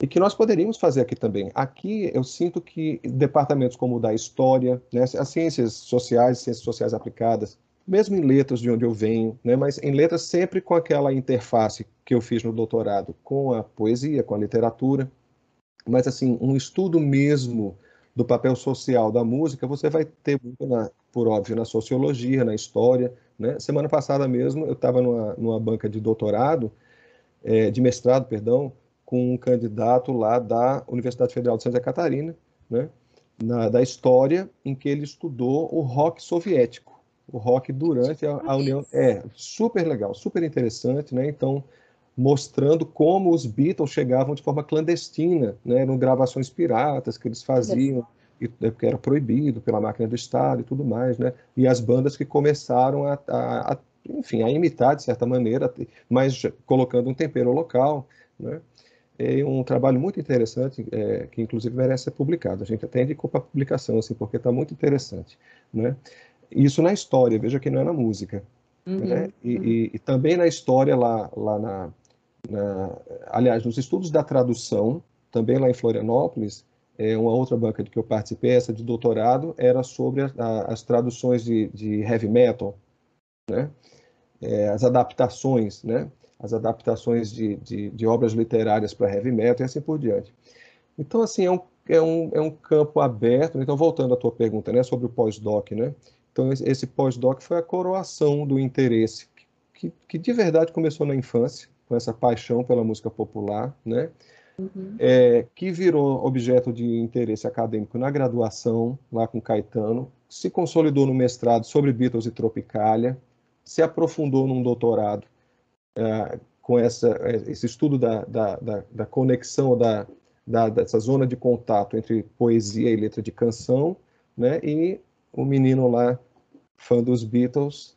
e que nós poderíamos fazer aqui também. Aqui, eu sinto que departamentos como o da História, né, as ciências sociais, ciências sociais aplicadas, mesmo em letras de onde eu venho, né, mas em letras sempre com aquela interface que eu fiz no doutorado com a poesia, com a literatura, mas assim, um estudo mesmo do papel social da música, você vai ter muito, na, por óbvio, na sociologia, na história. Né? Semana passada mesmo, eu estava numa, numa banca de doutorado, é, de mestrado, perdão, com um candidato lá da Universidade Federal de Santa Catarina, né? Na, da história em que ele estudou o rock soviético, o rock durante a, a União. É, super legal, super interessante, né? Então, mostrando como os Beatles chegavam de forma clandestina, né? Eram gravações piratas que eles faziam, e, né, porque era proibido pela máquina do Estado e tudo mais, né? E as bandas que começaram a, a, a enfim, a imitar de certa maneira, mas colocando um tempero local, né? É um trabalho muito interessante, é, que inclusive merece ser publicado. A gente até indicou para publicação, assim, porque está muito interessante, né? Isso na história, veja que não é na música, uhum, né? E, uhum. e, e, também na história lá, lá na, na, aliás, nos estudos da tradução, também lá em Florianópolis, é, uma outra banca de que eu participei, essa de doutorado, era sobre a, a, as traduções de, de, heavy metal, né? É, as adaptações, né? as adaptações de, de, de obras literárias para heavy metal e assim por diante. Então, assim, é um, é um, é um campo aberto. Então, voltando à tua pergunta né, sobre o pós-doc, né? Então, esse pós-doc foi a coroação do interesse que, que de verdade começou na infância, com essa paixão pela música popular, né? Uhum. É, que virou objeto de interesse acadêmico na graduação, lá com Caetano, se consolidou no mestrado sobre Beatles e Tropicália, se aprofundou num doutorado é, com essa, esse estudo da, da, da, da conexão, da, da, dessa zona de contato entre poesia e letra de canção, né? e o menino lá, fã dos Beatles,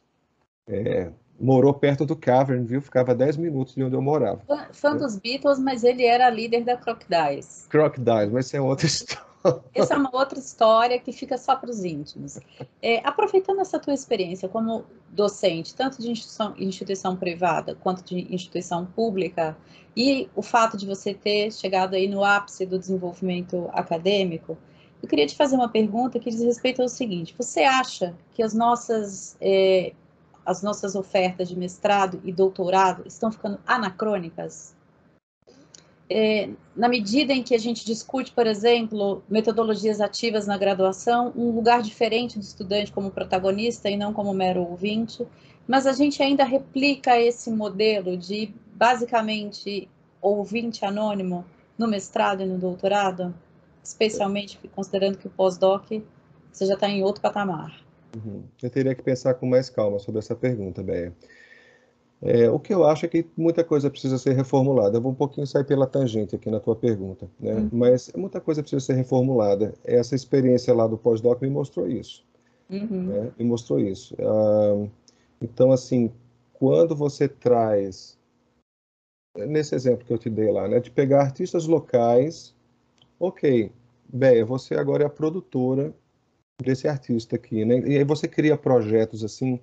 é, morou perto do Cavern, viu? Ficava 10 minutos de onde eu morava. Fã, fã dos Beatles, mas ele era líder da Crocodiles. Crocodiles, mas isso é outra *laughs* história. Essa é uma outra história que fica só para os íntimos. É, aproveitando essa tua experiência como docente, tanto de instituição, instituição privada quanto de instituição pública, e o fato de você ter chegado aí no ápice do desenvolvimento acadêmico, eu queria te fazer uma pergunta que diz respeito ao seguinte: você acha que as nossas é, as nossas ofertas de mestrado e doutorado estão ficando anacrônicas? é, na medida em que a gente discute, por exemplo, metodologias ativas na graduação, um lugar diferente do estudante como protagonista e não como mero ouvinte, mas a gente ainda replica esse modelo de basicamente ouvinte anônimo no mestrado e no doutorado, especialmente considerando que o pós-doc você já está em outro patamar. Uhum. Eu teria que pensar com mais calma sobre essa pergunta, Béia. É, o que eu acho é que muita coisa precisa ser reformulada. Eu vou um pouquinho sair pela tangente aqui na tua pergunta, né? Uhum. Mas muita coisa precisa ser reformulada. Essa experiência lá do pós-doc me mostrou isso. Uhum. Né? Me mostrou isso. Ah, então, assim, quando você traz, nesse exemplo que eu te dei lá, né, de pegar artistas locais, ok, Béia, você agora é a produtora desse artista aqui, né? E aí você cria projetos assim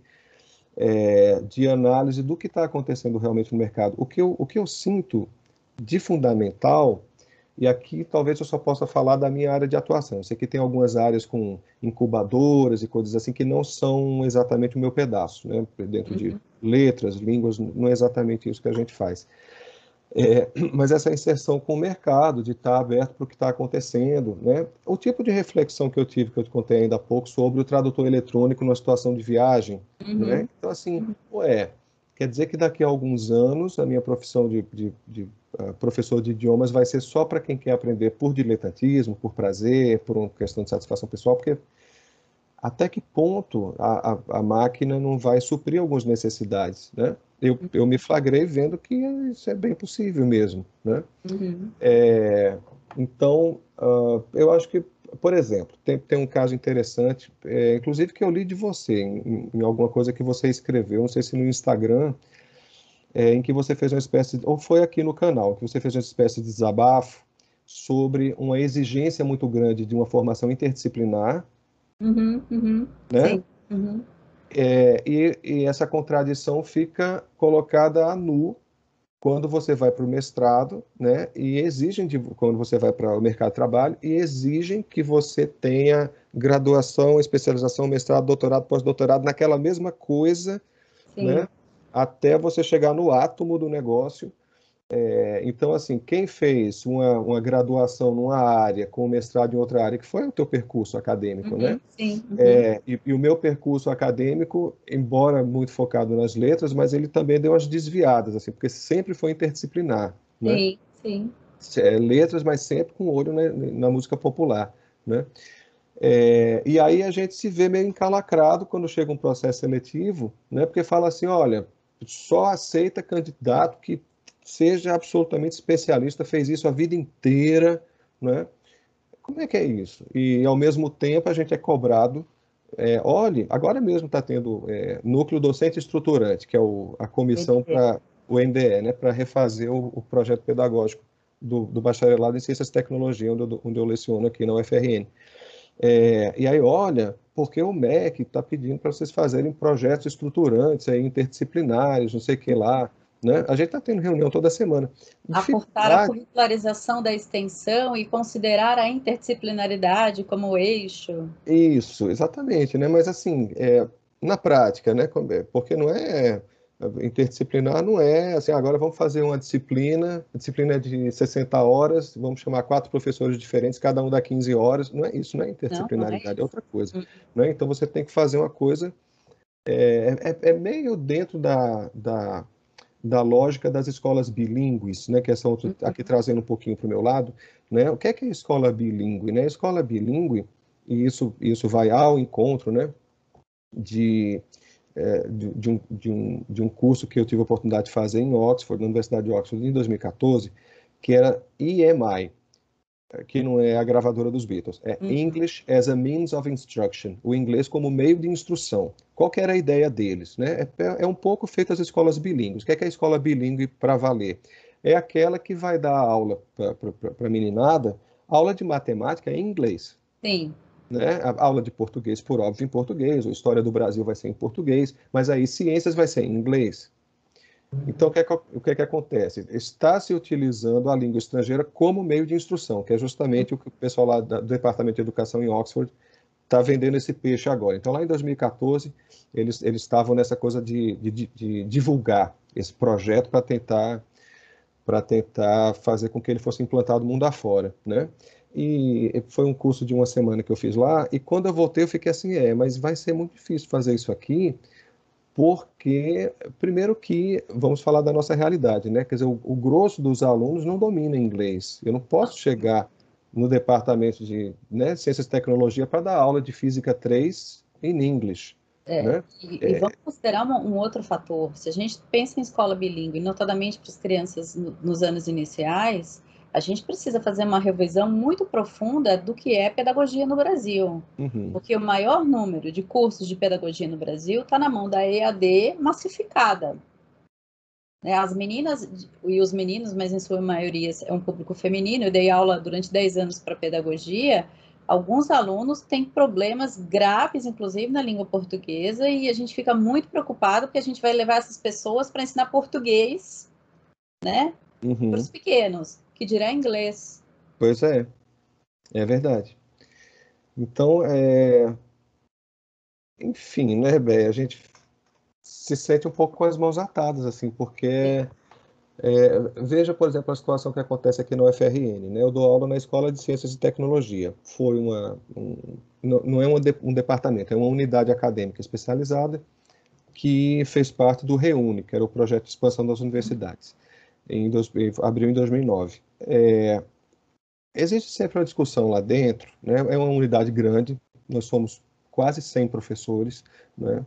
é, de análise do que está acontecendo realmente no mercado. O que, eu, o que eu sinto de fundamental, e aqui talvez eu só possa falar da minha área de atuação. Eu sei que tem algumas áreas com incubadoras e coisas assim que não são exatamente o meu pedaço, né? Dentro uhum. de letras, línguas, não é exatamente isso que a gente faz. É, *clears throat* mas essa inserção com o mercado, de estar aberto para o que está acontecendo, né? O tipo de reflexão que eu tive, que eu te contei ainda há pouco, sobre o tradutor eletrônico numa situação de viagem, uhum. né? Então, assim, ué, quer dizer que daqui a alguns anos a minha profissão de, de, de uh, professor de idiomas vai ser só para quem quer aprender por diletantismo, por prazer, por uma questão de satisfação pessoal, porque até que ponto a, a, a máquina não vai suprir algumas necessidades, né? Eu, eu me flagrei vendo que isso é bem possível mesmo, né? Uhum. É, então, uh, eu acho que, por exemplo, tem, tem um caso interessante, é, inclusive que eu li de você, em, em, alguma coisa que você escreveu, não sei se no Instagram, é, em que você fez uma espécie, de, ou foi aqui no canal, que você fez uma espécie de desabafo sobre uma exigência muito grande de uma formação interdisciplinar, uhum, uhum, né? Sim. Uhum. É, e, e, essa contradição fica colocada a nu quando você vai para o mestrado, né? E exigem, de, quando você vai para o mercado de trabalho, e exigem que você tenha graduação, especialização, mestrado, doutorado, pós-doutorado naquela mesma coisa, Sim. né? Até você chegar no átomo do negócio é, então, assim, quem fez uma, uma graduação numa área com mestrado em outra área, que foi o teu percurso acadêmico, né? uhum, né? Sim. Uhum. É, e, e, o meu percurso acadêmico, embora muito focado nas letras, mas ele também deu umas desviadas, assim, porque sempre foi interdisciplinar, né? Sim, sim. É, letras, mas sempre com olho na, na música popular, né? É, e aí a gente se vê meio encalacrado quando chega um processo seletivo, né? Porque fala assim, olha, só aceita candidato que seja absolutamente especialista, fez isso a vida inteira, né? Como é que é isso? E, ao mesmo tempo, a gente é cobrado. É, olhe, agora mesmo está tendo é, núcleo docente estruturante, que é o, a comissão para o NDE, né, para refazer o, o, projeto pedagógico do, do, bacharelado em Ciências e Tecnologia, onde eu, onde eu leciono aqui na UFRN. É, e aí, olha, porque o MEC está pedindo para vocês fazerem projetos estruturantes, aí, interdisciplinares, não sei o que lá, né? A gente está tendo reunião toda semana. Aportar a curricularização da extensão e considerar a interdisciplinaridade como eixo. Isso, exatamente. Né? Mas, assim, é, na prática, né? É, porque não é interdisciplinar não é assim, agora vamos fazer uma disciplina, disciplina é de 60 horas, vamos chamar quatro professores diferentes, cada um dá 15 horas, não é isso, não é interdisciplinaridade, não, não é, é, outra coisa. Uhum. Né? Então você tem que fazer uma coisa, é, é, é meio dentro da, da da lógica das escolas bilíngues, né, que essa outra, uhum. aqui trazendo um pouquinho para o meu lado, né, o que é que é escola bilíngue? Né? Escola bilíngue, e isso, isso vai ao encontro né, de, é, de, de, um, de, um, de um curso que eu tive a oportunidade de fazer em Oxford, na Universidade de Oxford, em 2014, que era EMI, que não é a gravadora dos Beatles, é uhum. English as a Means of Instruction, o inglês como meio de instrução. Qual que era a ideia deles? Né? É, é um pouco feito as escolas bilíngues. O que é, que é a escola bilíngue para valer? É aquela que vai dar aula para a meninada, aula de matemática em inglês. Sim. Né? A aula de português, por óbvio, em português, ou história do Brasil vai ser em português, mas aí ciências vai ser em inglês. Então, o que, é que, o que, é que acontece? Está se utilizando a língua estrangeira como meio de instrução, que é justamente o que o pessoal lá do Departamento de Educação em Oxford está vendendo esse peixe agora. Então, lá em 2014, eles, eles estavam nessa coisa de, de, de divulgar esse projeto para tentar para tentar fazer com que ele fosse implantado mundo afora, né? E foi um curso de uma semana que eu fiz lá, e quando eu voltei eu fiquei assim, é, mas vai ser muito difícil fazer isso aqui, porque, primeiro que, vamos falar da nossa realidade, né? Quer dizer, o, o grosso dos alunos não domina inglês. Eu não posso chegar no departamento de né, Ciências e Tecnologia para dar aula de Física 3 em inglês. É, né? e, é. e, vamos considerar um, um, outro fator. Se a gente pensa em escola bilíngue, notadamente para as crianças no, nos anos iniciais, a gente precisa fazer uma revisão muito profunda do que é pedagogia no Brasil. Uhum. Porque o maior número de cursos de pedagogia no Brasil está na mão da EAD massificada. Né, as meninas e os meninos, mas em sua maioria é um público feminino, eu dei aula durante 10 anos para pedagogia, alguns alunos têm problemas graves, inclusive na língua portuguesa, e a gente fica muito preocupado porque a gente vai levar essas pessoas para ensinar português, né? Uhum. Para os pequenos, que dirá inglês. Pois é, é verdade. Então, é... enfim, né, Bé? A gente se sente um pouco com as mãos atadas, assim, porque é, veja, por exemplo, a situação que acontece aqui no UFRN. Né? Eu dou aula na Escola de Ciências e Tecnologia. Foi uma, um, não, é um, de, um, departamento, é uma unidade acadêmica especializada que fez parte do REUNE, que era o projeto de expansão das universidades. Em dois, abriu em 2009. É, existe sempre uma discussão lá dentro, né? é uma unidade grande, nós somos quase 100 professores, né?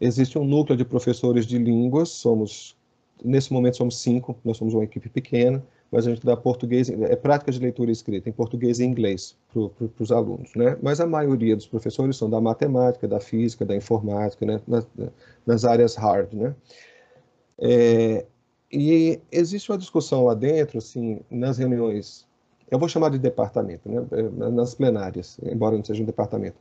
existe um núcleo de professores de línguas, somos Nesse momento somos cinco, nós somos uma equipe pequena, mas a gente dá português, é prática de leitura e escrita em português e inglês para pro, os alunos, né? Mas a maioria dos professores são da matemática, da física, da informática, né? nas, nas áreas hard, né? É, e existe uma discussão lá dentro, assim, nas reuniões, eu vou chamar de departamento, né? É, nas plenárias, embora não seja um departamento,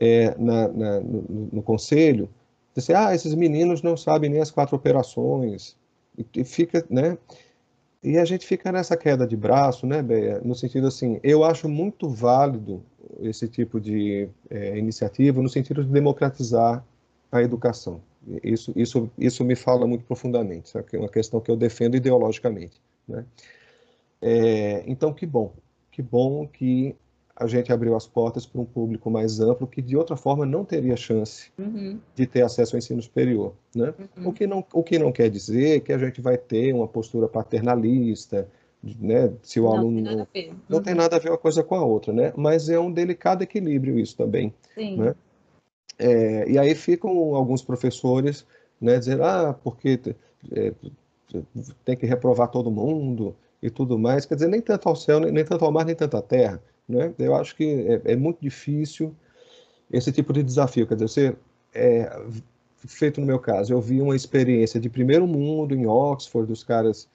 é, na, na no, no, conselho, dizer, ah, esses meninos não sabem nem as quatro operações, e fica, né? E a gente fica nessa queda de braço, né? No sentido assim, eu acho muito válido esse tipo de é, iniciativa no sentido de democratizar a educação. Isso, isso, isso me fala muito profundamente, é uma questão que eu defendo ideologicamente, né? É, então, que bom, que bom que a gente abriu as portas para um público mais amplo que de outra forma não teria chance uhum. de ter acesso ao ensino superior, né? Uhum. O que não o que não quer dizer que a gente vai ter uma postura paternalista, né? Se o não aluno tem não, uhum. não tem nada a ver uma coisa com a outra, né? Mas é um delicado equilíbrio isso também, Sim. né? É, e aí ficam alguns professores, né, dizer ah porque é, tem que reprovar todo mundo e tudo mais, quer dizer nem tanto ao céu nem, nem tanto ao mar nem tanto à terra né? Eu acho que é, é, muito difícil esse tipo de desafio. Quer dizer, você, é, feito no meu caso, eu vi uma experiência de primeiro mundo em Oxford, dos caras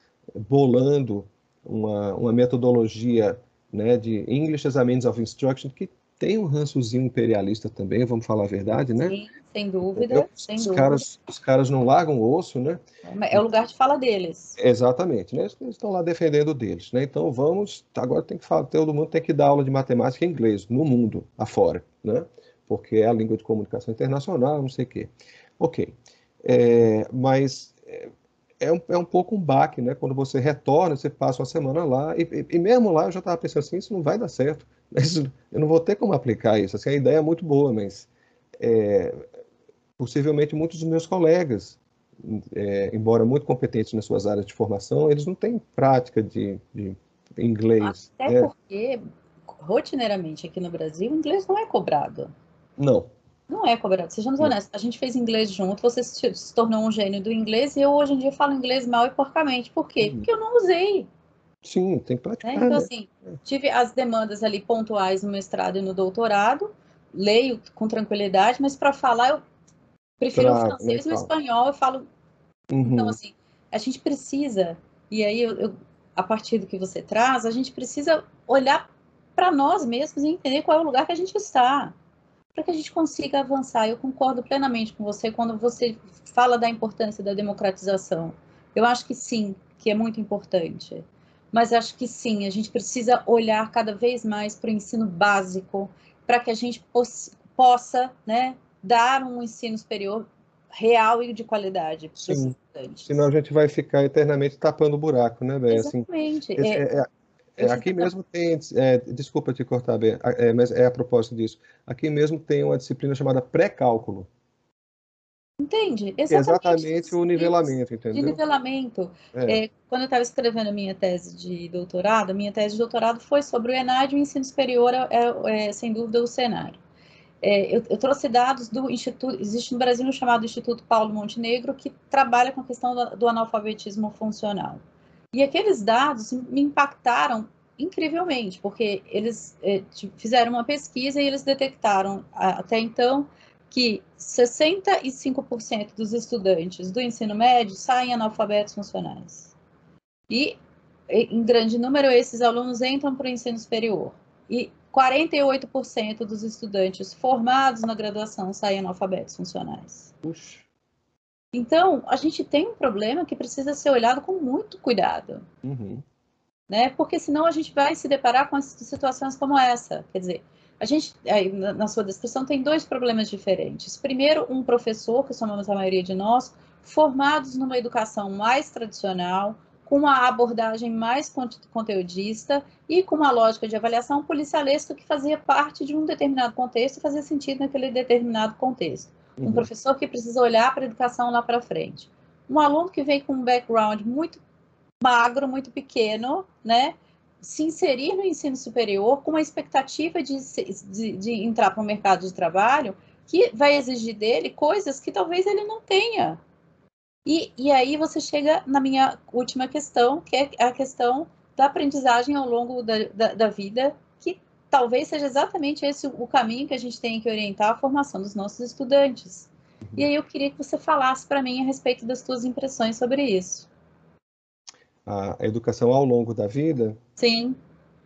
bolando uma, uma metodologia né, de English as a Means of Instruction que tem um rançozinho imperialista também, vamos falar a verdade, né? Sim, sem dúvida. Sem os, dúvida. Caras, os caras não largam o osso, né? É o lugar de fala deles. Exatamente, né? Eles estão lá defendendo deles, né? Então vamos, agora tem que falar, todo mundo tem que dar aula de matemática e inglês no mundo afora, né? Porque é a língua de comunicação internacional, não sei o quê. Ok, é, mas é, é um, é um pouco um baque, né? Quando você retorna, você passa uma semana lá, e, e mesmo lá eu já estava pensando assim, isso não vai dar certo. Mas eu não vou ter como aplicar isso. Assim, a ideia é muito boa, mas é, possivelmente muitos dos meus colegas, é, embora muito competentes nas suas áreas de formação, eles não têm prática de, de inglês. Até né? porque, rotineiramente aqui no Brasil, o inglês não é cobrado. Não. Não é cobrado. Sejamos não. honestos, a gente fez inglês junto, você se, se, tornou um gênio do inglês e eu hoje em dia falo inglês mal e porcamente. Por quê? Uhum. Porque eu não usei. Sim, tem que praticar. Né? Então, né? assim, tive as demandas ali pontuais no mestrado e no doutorado, leio com tranquilidade, mas para falar eu prefiro o francês e o espanhol, eu falo. Uhum. Então, assim, a gente precisa, e aí eu, eu, a partir do que você traz, a gente precisa olhar para nós mesmos e entender qual é o lugar que a gente está, para que a gente consiga avançar. Eu concordo plenamente com você quando você fala da importância da democratização. Eu acho que sim, que é muito importante mas acho que sim, a gente precisa olhar cada vez mais para o ensino básico, para que a gente possa né, dar um ensino superior real e de qualidade para os estudantes. Senão a gente vai ficar eternamente tapando o buraco, né, Bé? Assim, Exatamente. Assim, é, é, é, aqui mesmo tem, é, desculpa te cortar, Bé, é, mas é a propósito disso. Aqui mesmo tem uma disciplina chamada pré-cálculo. Entende? Exatamente, Exatamente o nivelamento, entendeu? De nivelamento. É. É, quando eu estava escrevendo a minha tese de doutorado, a minha tese de doutorado foi sobre o ENAD e o ensino superior, é, é sem dúvida, o cenário. É, eu, eu, trouxe dados do Instituto, existe no Brasil um chamado Instituto Paulo Montenegro, que trabalha com a questão do, do analfabetismo funcional. E aqueles dados me impactaram incrivelmente, porque eles é, fizeram uma pesquisa e eles detectaram até então que 65% dos estudantes do ensino médio saem analfabetos funcionais. E, em grande número, esses alunos entram para o ensino superior. E 48% dos estudantes formados na graduação saem analfabetos funcionais. Puxa. Então, a gente tem um problema que precisa ser olhado com muito cuidado. Uhum. Né? Porque senão a gente vai se deparar com situações como essa. Quer dizer, a gente, na sua descrição, tem dois problemas diferentes. Primeiro, um professor, que somos a maioria de nós, formados numa educação mais tradicional, com uma abordagem mais conteudista e com uma lógica de avaliação policialesca que fazia parte de um determinado contexto e fazia sentido naquele determinado contexto. Uhum. Um professor que precisa olhar para a educação lá para frente. Um aluno que vem com um background muito magro, muito pequeno, né? Se inserir no ensino superior com uma expectativa de, de, de entrar para o mercado de trabalho que vai exigir dele coisas que talvez ele não tenha. E, e aí você chega na minha última questão, que é a questão da aprendizagem ao longo da, da, da vida, que talvez seja exatamente esse o caminho que a gente tem que orientar a formação dos nossos estudantes. E aí eu queria que você falasse para mim a respeito das suas impressões sobre isso a, educação ao longo da vida? Sim.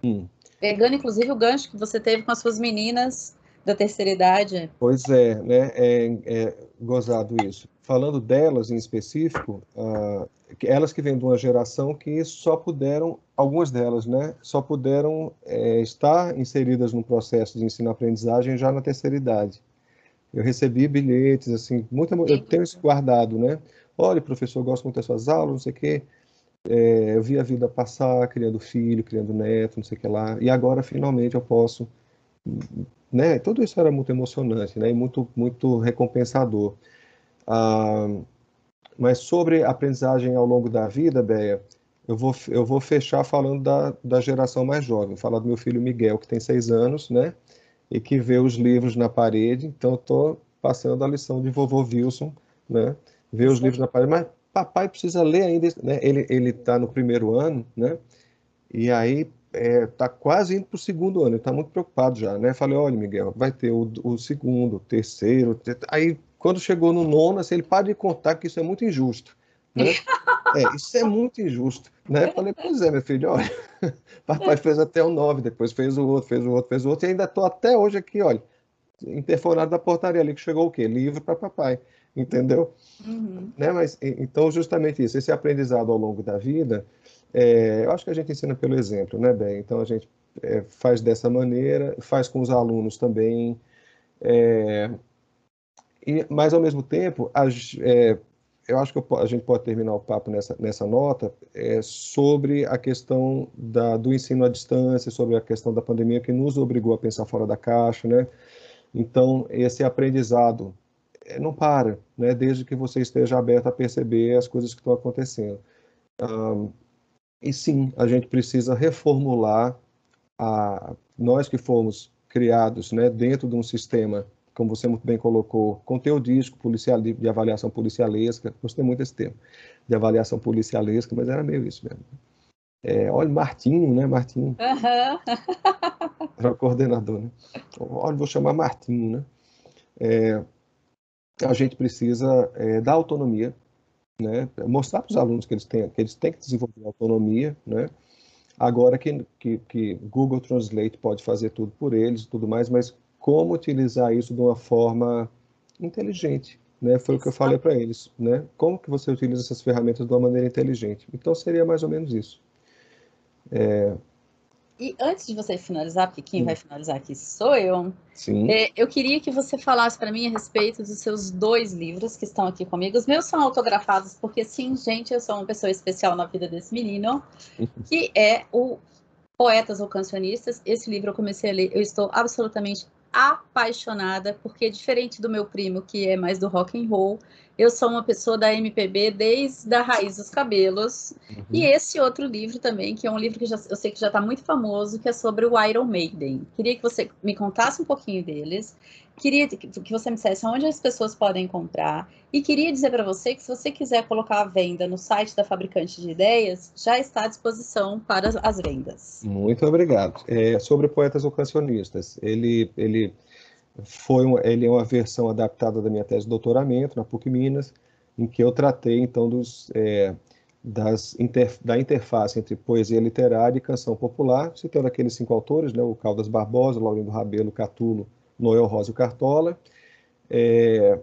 Hum. Pegando, inclusive, o gancho que você teve com as suas meninas da terceira idade. Pois é, né? É, é gozado isso. Falando delas em específico, uh, elas que vêm de uma geração que só puderam, algumas delas, né? Só puderam é, estar inseridas no processo de ensino-aprendizagem já na terceira idade. Eu recebi bilhetes, assim, muito, eu tenho isso guardado, né? Olha, professor, eu gosto muito das suas aulas, não sei o quê é, eu vi a vida passar, criando filho, criando neto, não sei o que lá, e agora finalmente eu posso, né? Tudo isso era muito emocionante, né? E muito, muito recompensador. Ah, mas sobre aprendizagem ao longo da vida, Beia, eu vou, eu vou fechar falando da, da geração mais jovem, falar do meu filho Miguel, que tem seis anos, né? E que vê os livros na parede, então eu estou passando a lição de vovô Wilson, né? Ver os livros na parede, mas papai precisa ler ainda, né? Ele ele está no primeiro ano, né? E aí está é, quase indo para o segundo ano, ele está muito preocupado já, né? Falei, olha, Miguel, vai ter o, o segundo, o terceiro, ter... aí quando chegou no nono, assim, ele para de contar que isso é muito injusto, né? *laughs* É, isso é muito injusto, né? Falei, pois é, meu filho, olha, *laughs* papai fez até o nove, depois fez o outro, fez o outro, fez o outro, e ainda estou até hoje aqui, olha, interfonado da portaria ali, que chegou o quê? Livro para papai entendeu? Uhum. Né? Mas, então, justamente isso, esse aprendizado ao longo da vida, é, eu acho que a gente ensina pelo exemplo, né, bem? Então, a gente é, faz dessa maneira, faz com os alunos também, é, e, mas, ao mesmo tempo, a, é, eu acho que eu, a gente pode terminar o papo nessa, nessa nota é, sobre a questão da, do ensino à distância, sobre a questão da pandemia que nos obrigou a pensar fora da caixa, né? Então, esse aprendizado não para, né? desde que você esteja aberto a perceber as coisas que estão acontecendo. Um, e sim, a gente precisa reformular a, nós que fomos criados né, dentro de um sistema, como você muito bem colocou, conteudístico, policial, de avaliação policialesca, gostei muito desse termo, de avaliação policialesca, mas era meio isso mesmo. É, olha, Martinho, né? Martinho. Uhum. *laughs* Era o coordenador, né? Olha, vou chamar Martinho, né? É, a gente precisa é, dar autonomia, né? mostrar para os alunos que eles têm que eles têm que desenvolver autonomia, né? Agora que, que, que Google Translate pode fazer tudo por eles e tudo mais, mas como utilizar isso de uma forma inteligente, né? Foi o que eu falei para eles, né? Como que você utiliza essas ferramentas de uma maneira inteligente? Então seria mais ou menos isso. É, E antes de você finalizar, porque quem vai finalizar aqui sou eu, é, eu queria que você falasse para mim a respeito dos seus dois livros que estão aqui comigo. Os meus são autografados, porque sim, gente, eu sou uma pessoa especial na vida desse menino, *laughs* que é o Poetas ou Cancionistas. Esse livro eu comecei a ler, eu estou absolutamente apaixonada, porque diferente do meu primo, que é mais do rock and roll, eu sou uma pessoa da MPB desde a raiz dos cabelos. Uhum. E esse outro livro também, que é um livro que já, eu sei que já está muito famoso, que é sobre o Iron Maiden. Queria que você me contasse um pouquinho deles. Queria que você me dissesse onde as pessoas podem comprar. E queria dizer para você que se você quiser colocar a venda no site da Fabricante de Ideias, já está à disposição para as vendas. Muito obrigado. É, sobre Poetas ou Cancionistas, ele, ele foi um, ele é uma versão adaptada da minha tese de doutoramento na PUC Minas, em que eu tratei então dos é, das inter, da interface entre poesia literária e canção popular, citando aqueles cinco autores, né, o Caldas Barbosa, Laurindo Rabelo, Catulo, Noel Rosa e Cartola. É,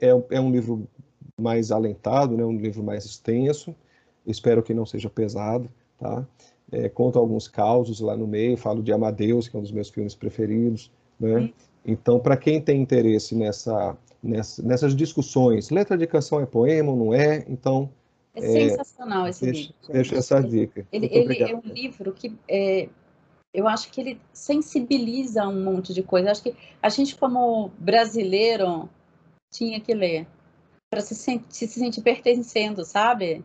é, é, um livro mais alentado, né, um livro mais extenso, espero que não seja pesado, tá? É, conto alguns causos lá no meio, falo de Amadeus, que é um dos meus filmes preferidos, né? Então, para quem tem interesse nessa, nessa, nessas discussões, letra de canção é poema ou não é? Então. É, é sensacional esse deixa, livro. Deixa essa dica. Ele, ele é um livro que é, eu acho que ele sensibiliza um monte de coisa. Acho que a gente, como brasileiro, tinha que ler para se, se sentir pertencendo, sabe?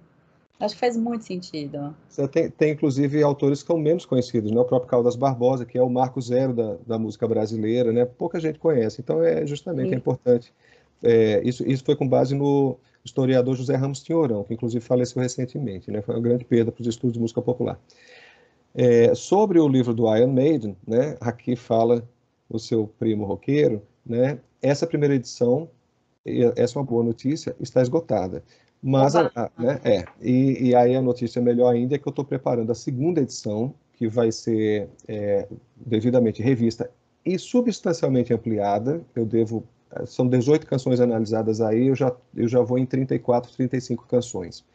Acho que faz muito sentido. Você tem, tem, inclusive, autores que são menos conhecidos, né? O próprio Caldas Barbosa, que é o marco zero da, da música brasileira, né? Pouca gente conhece. Então, é justamente é importante. É, isso, isso foi com base no historiador José Ramos Tinhorão, que inclusive faleceu recentemente, né? Foi uma grande perda para os estudos de música popular. É, sobre o livro do Iron Maiden, né? Aqui fala o seu primo roqueiro, né? Essa primeira edição, essa é uma boa notícia, está esgotada. Mas, a, a, né, é, e, e, aí a notícia melhor ainda é que eu estou preparando a segunda edição, que vai ser é, devidamente revista e substancialmente ampliada. Eu devo, são 18 canções analisadas aí, eu já, eu já vou em 34, 35 canções.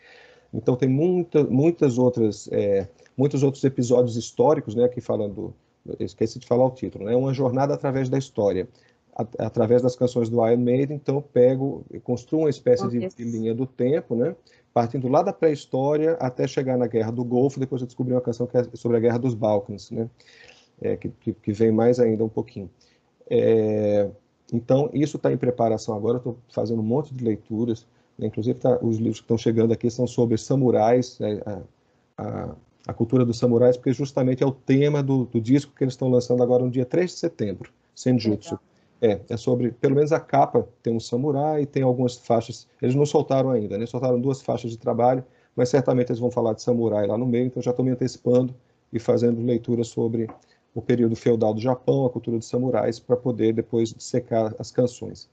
Então tem muita, muitas outras, é, muitos outros episódios históricos, né, aqui falando, esqueci de falar o título, né, uma jornada através da história através das canções do Iron Maiden, então eu pego e construo uma espécie de, de, linha do tempo, né? Partindo lá da pré-história até chegar na Guerra do Golfo, depois eu descobri uma canção que é sobre a Guerra dos Balcãs, né? É, que, que, que, vem mais ainda um pouquinho. É, então, isso está em preparação agora, estou fazendo um monte de leituras, né? inclusive tá, os livros que estão chegando aqui são sobre samurais, né? a, a, a, cultura dos samurais, porque justamente é o tema do, do disco que eles estão lançando agora no dia 3 de setembro, Senjutsu. Legal. É, é sobre, pelo menos a capa tem um samurai, tem algumas faixas, eles não soltaram ainda, né? Soltaram duas faixas de trabalho, mas certamente eles vão falar de samurai lá no meio, então já estou me antecipando e fazendo leitura sobre o período feudal do Japão, a cultura dos samurais, para poder depois secar as canções.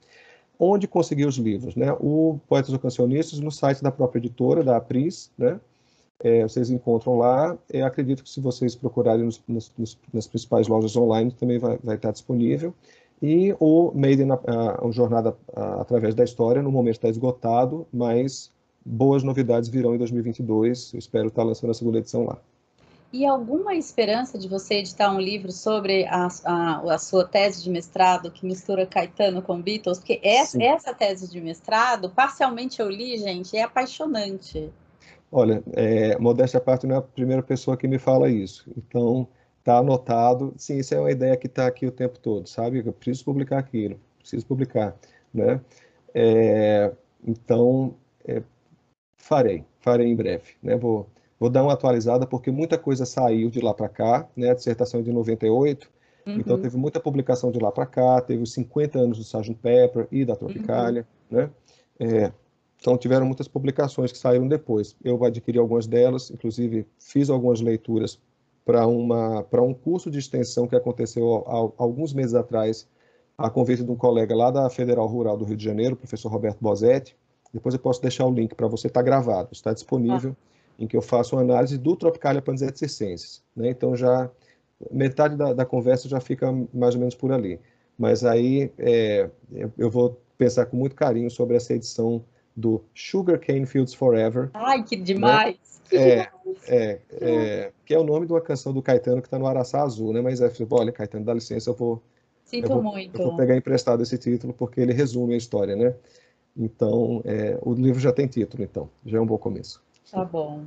Onde conseguir os livros? Né? O Poetas ou Cancionistas no site da própria editora, da Apris, né? É, vocês encontram lá. Eu acredito que se vocês procurarem nos, nos, nas principais lojas online também vai, vai estar disponível. E o Made in a, Jornada a, através da História, no momento está esgotado, mas boas novidades virão em 2022. Eu espero estar lançando a segunda edição lá. E alguma esperança de você editar um livro sobre a, a, a sua tese de mestrado que mistura Caetano com Beatles? Porque essa, essa, tese de mestrado, parcialmente eu li, gente, é apaixonante. Olha, é, modéstia à parte, não é a primeira pessoa que me fala isso. Então, está anotado. Sim, isso é uma ideia que está aqui o tempo todo, sabe? Eu preciso publicar aquilo, preciso publicar, né? É, então, é, farei, farei em breve, né? Vou, vou dar uma atualizada porque muita coisa saiu de lá para cá, né? A dissertação é de 98, então uhum. então teve muita publicação de lá para cá, teve os 50 anos do Sgt. Pepper e da Tropicália, uhum. né? É, então tiveram muitas publicações que saíram depois. Eu adquiri algumas delas, inclusive fiz algumas leituras para um curso de extensão que aconteceu há, alguns meses atrás, a convite de um colega lá da Federal Rural do Rio de Janeiro, o professor Roberto Bosetti. Depois eu posso deixar o link para você, está gravado, está disponível, ah. em que eu faço uma análise do Tropicalia panzetticensis. Né? Então já metade da, da, conversa já fica mais ou menos por ali. Mas aí é, eu vou pensar com muito carinho sobre essa edição do Sugar Cane Fields Forever. Ai, que demais! Né? É, é, é, que é o nome de uma canção do Caetano que está no Araçá Azul, né? Mas é, olha, Caetano, dá licença, eu vou, Sinto eu vou, muito. Eu vou pegar emprestado esse título porque ele resume a história, né? Então, é, o livro já tem título, então, já é um bom começo. Tá bom.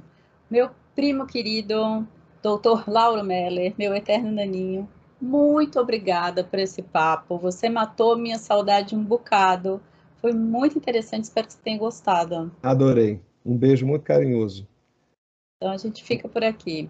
Meu primo querido, doutor Lauro Meller, meu eterno naninho, muito obrigada por esse papo. Você matou minha saudade um bocado. Foi muito interessante, espero que você tenha gostado. Adorei. Um beijo muito carinhoso. Então a gente fica por aqui.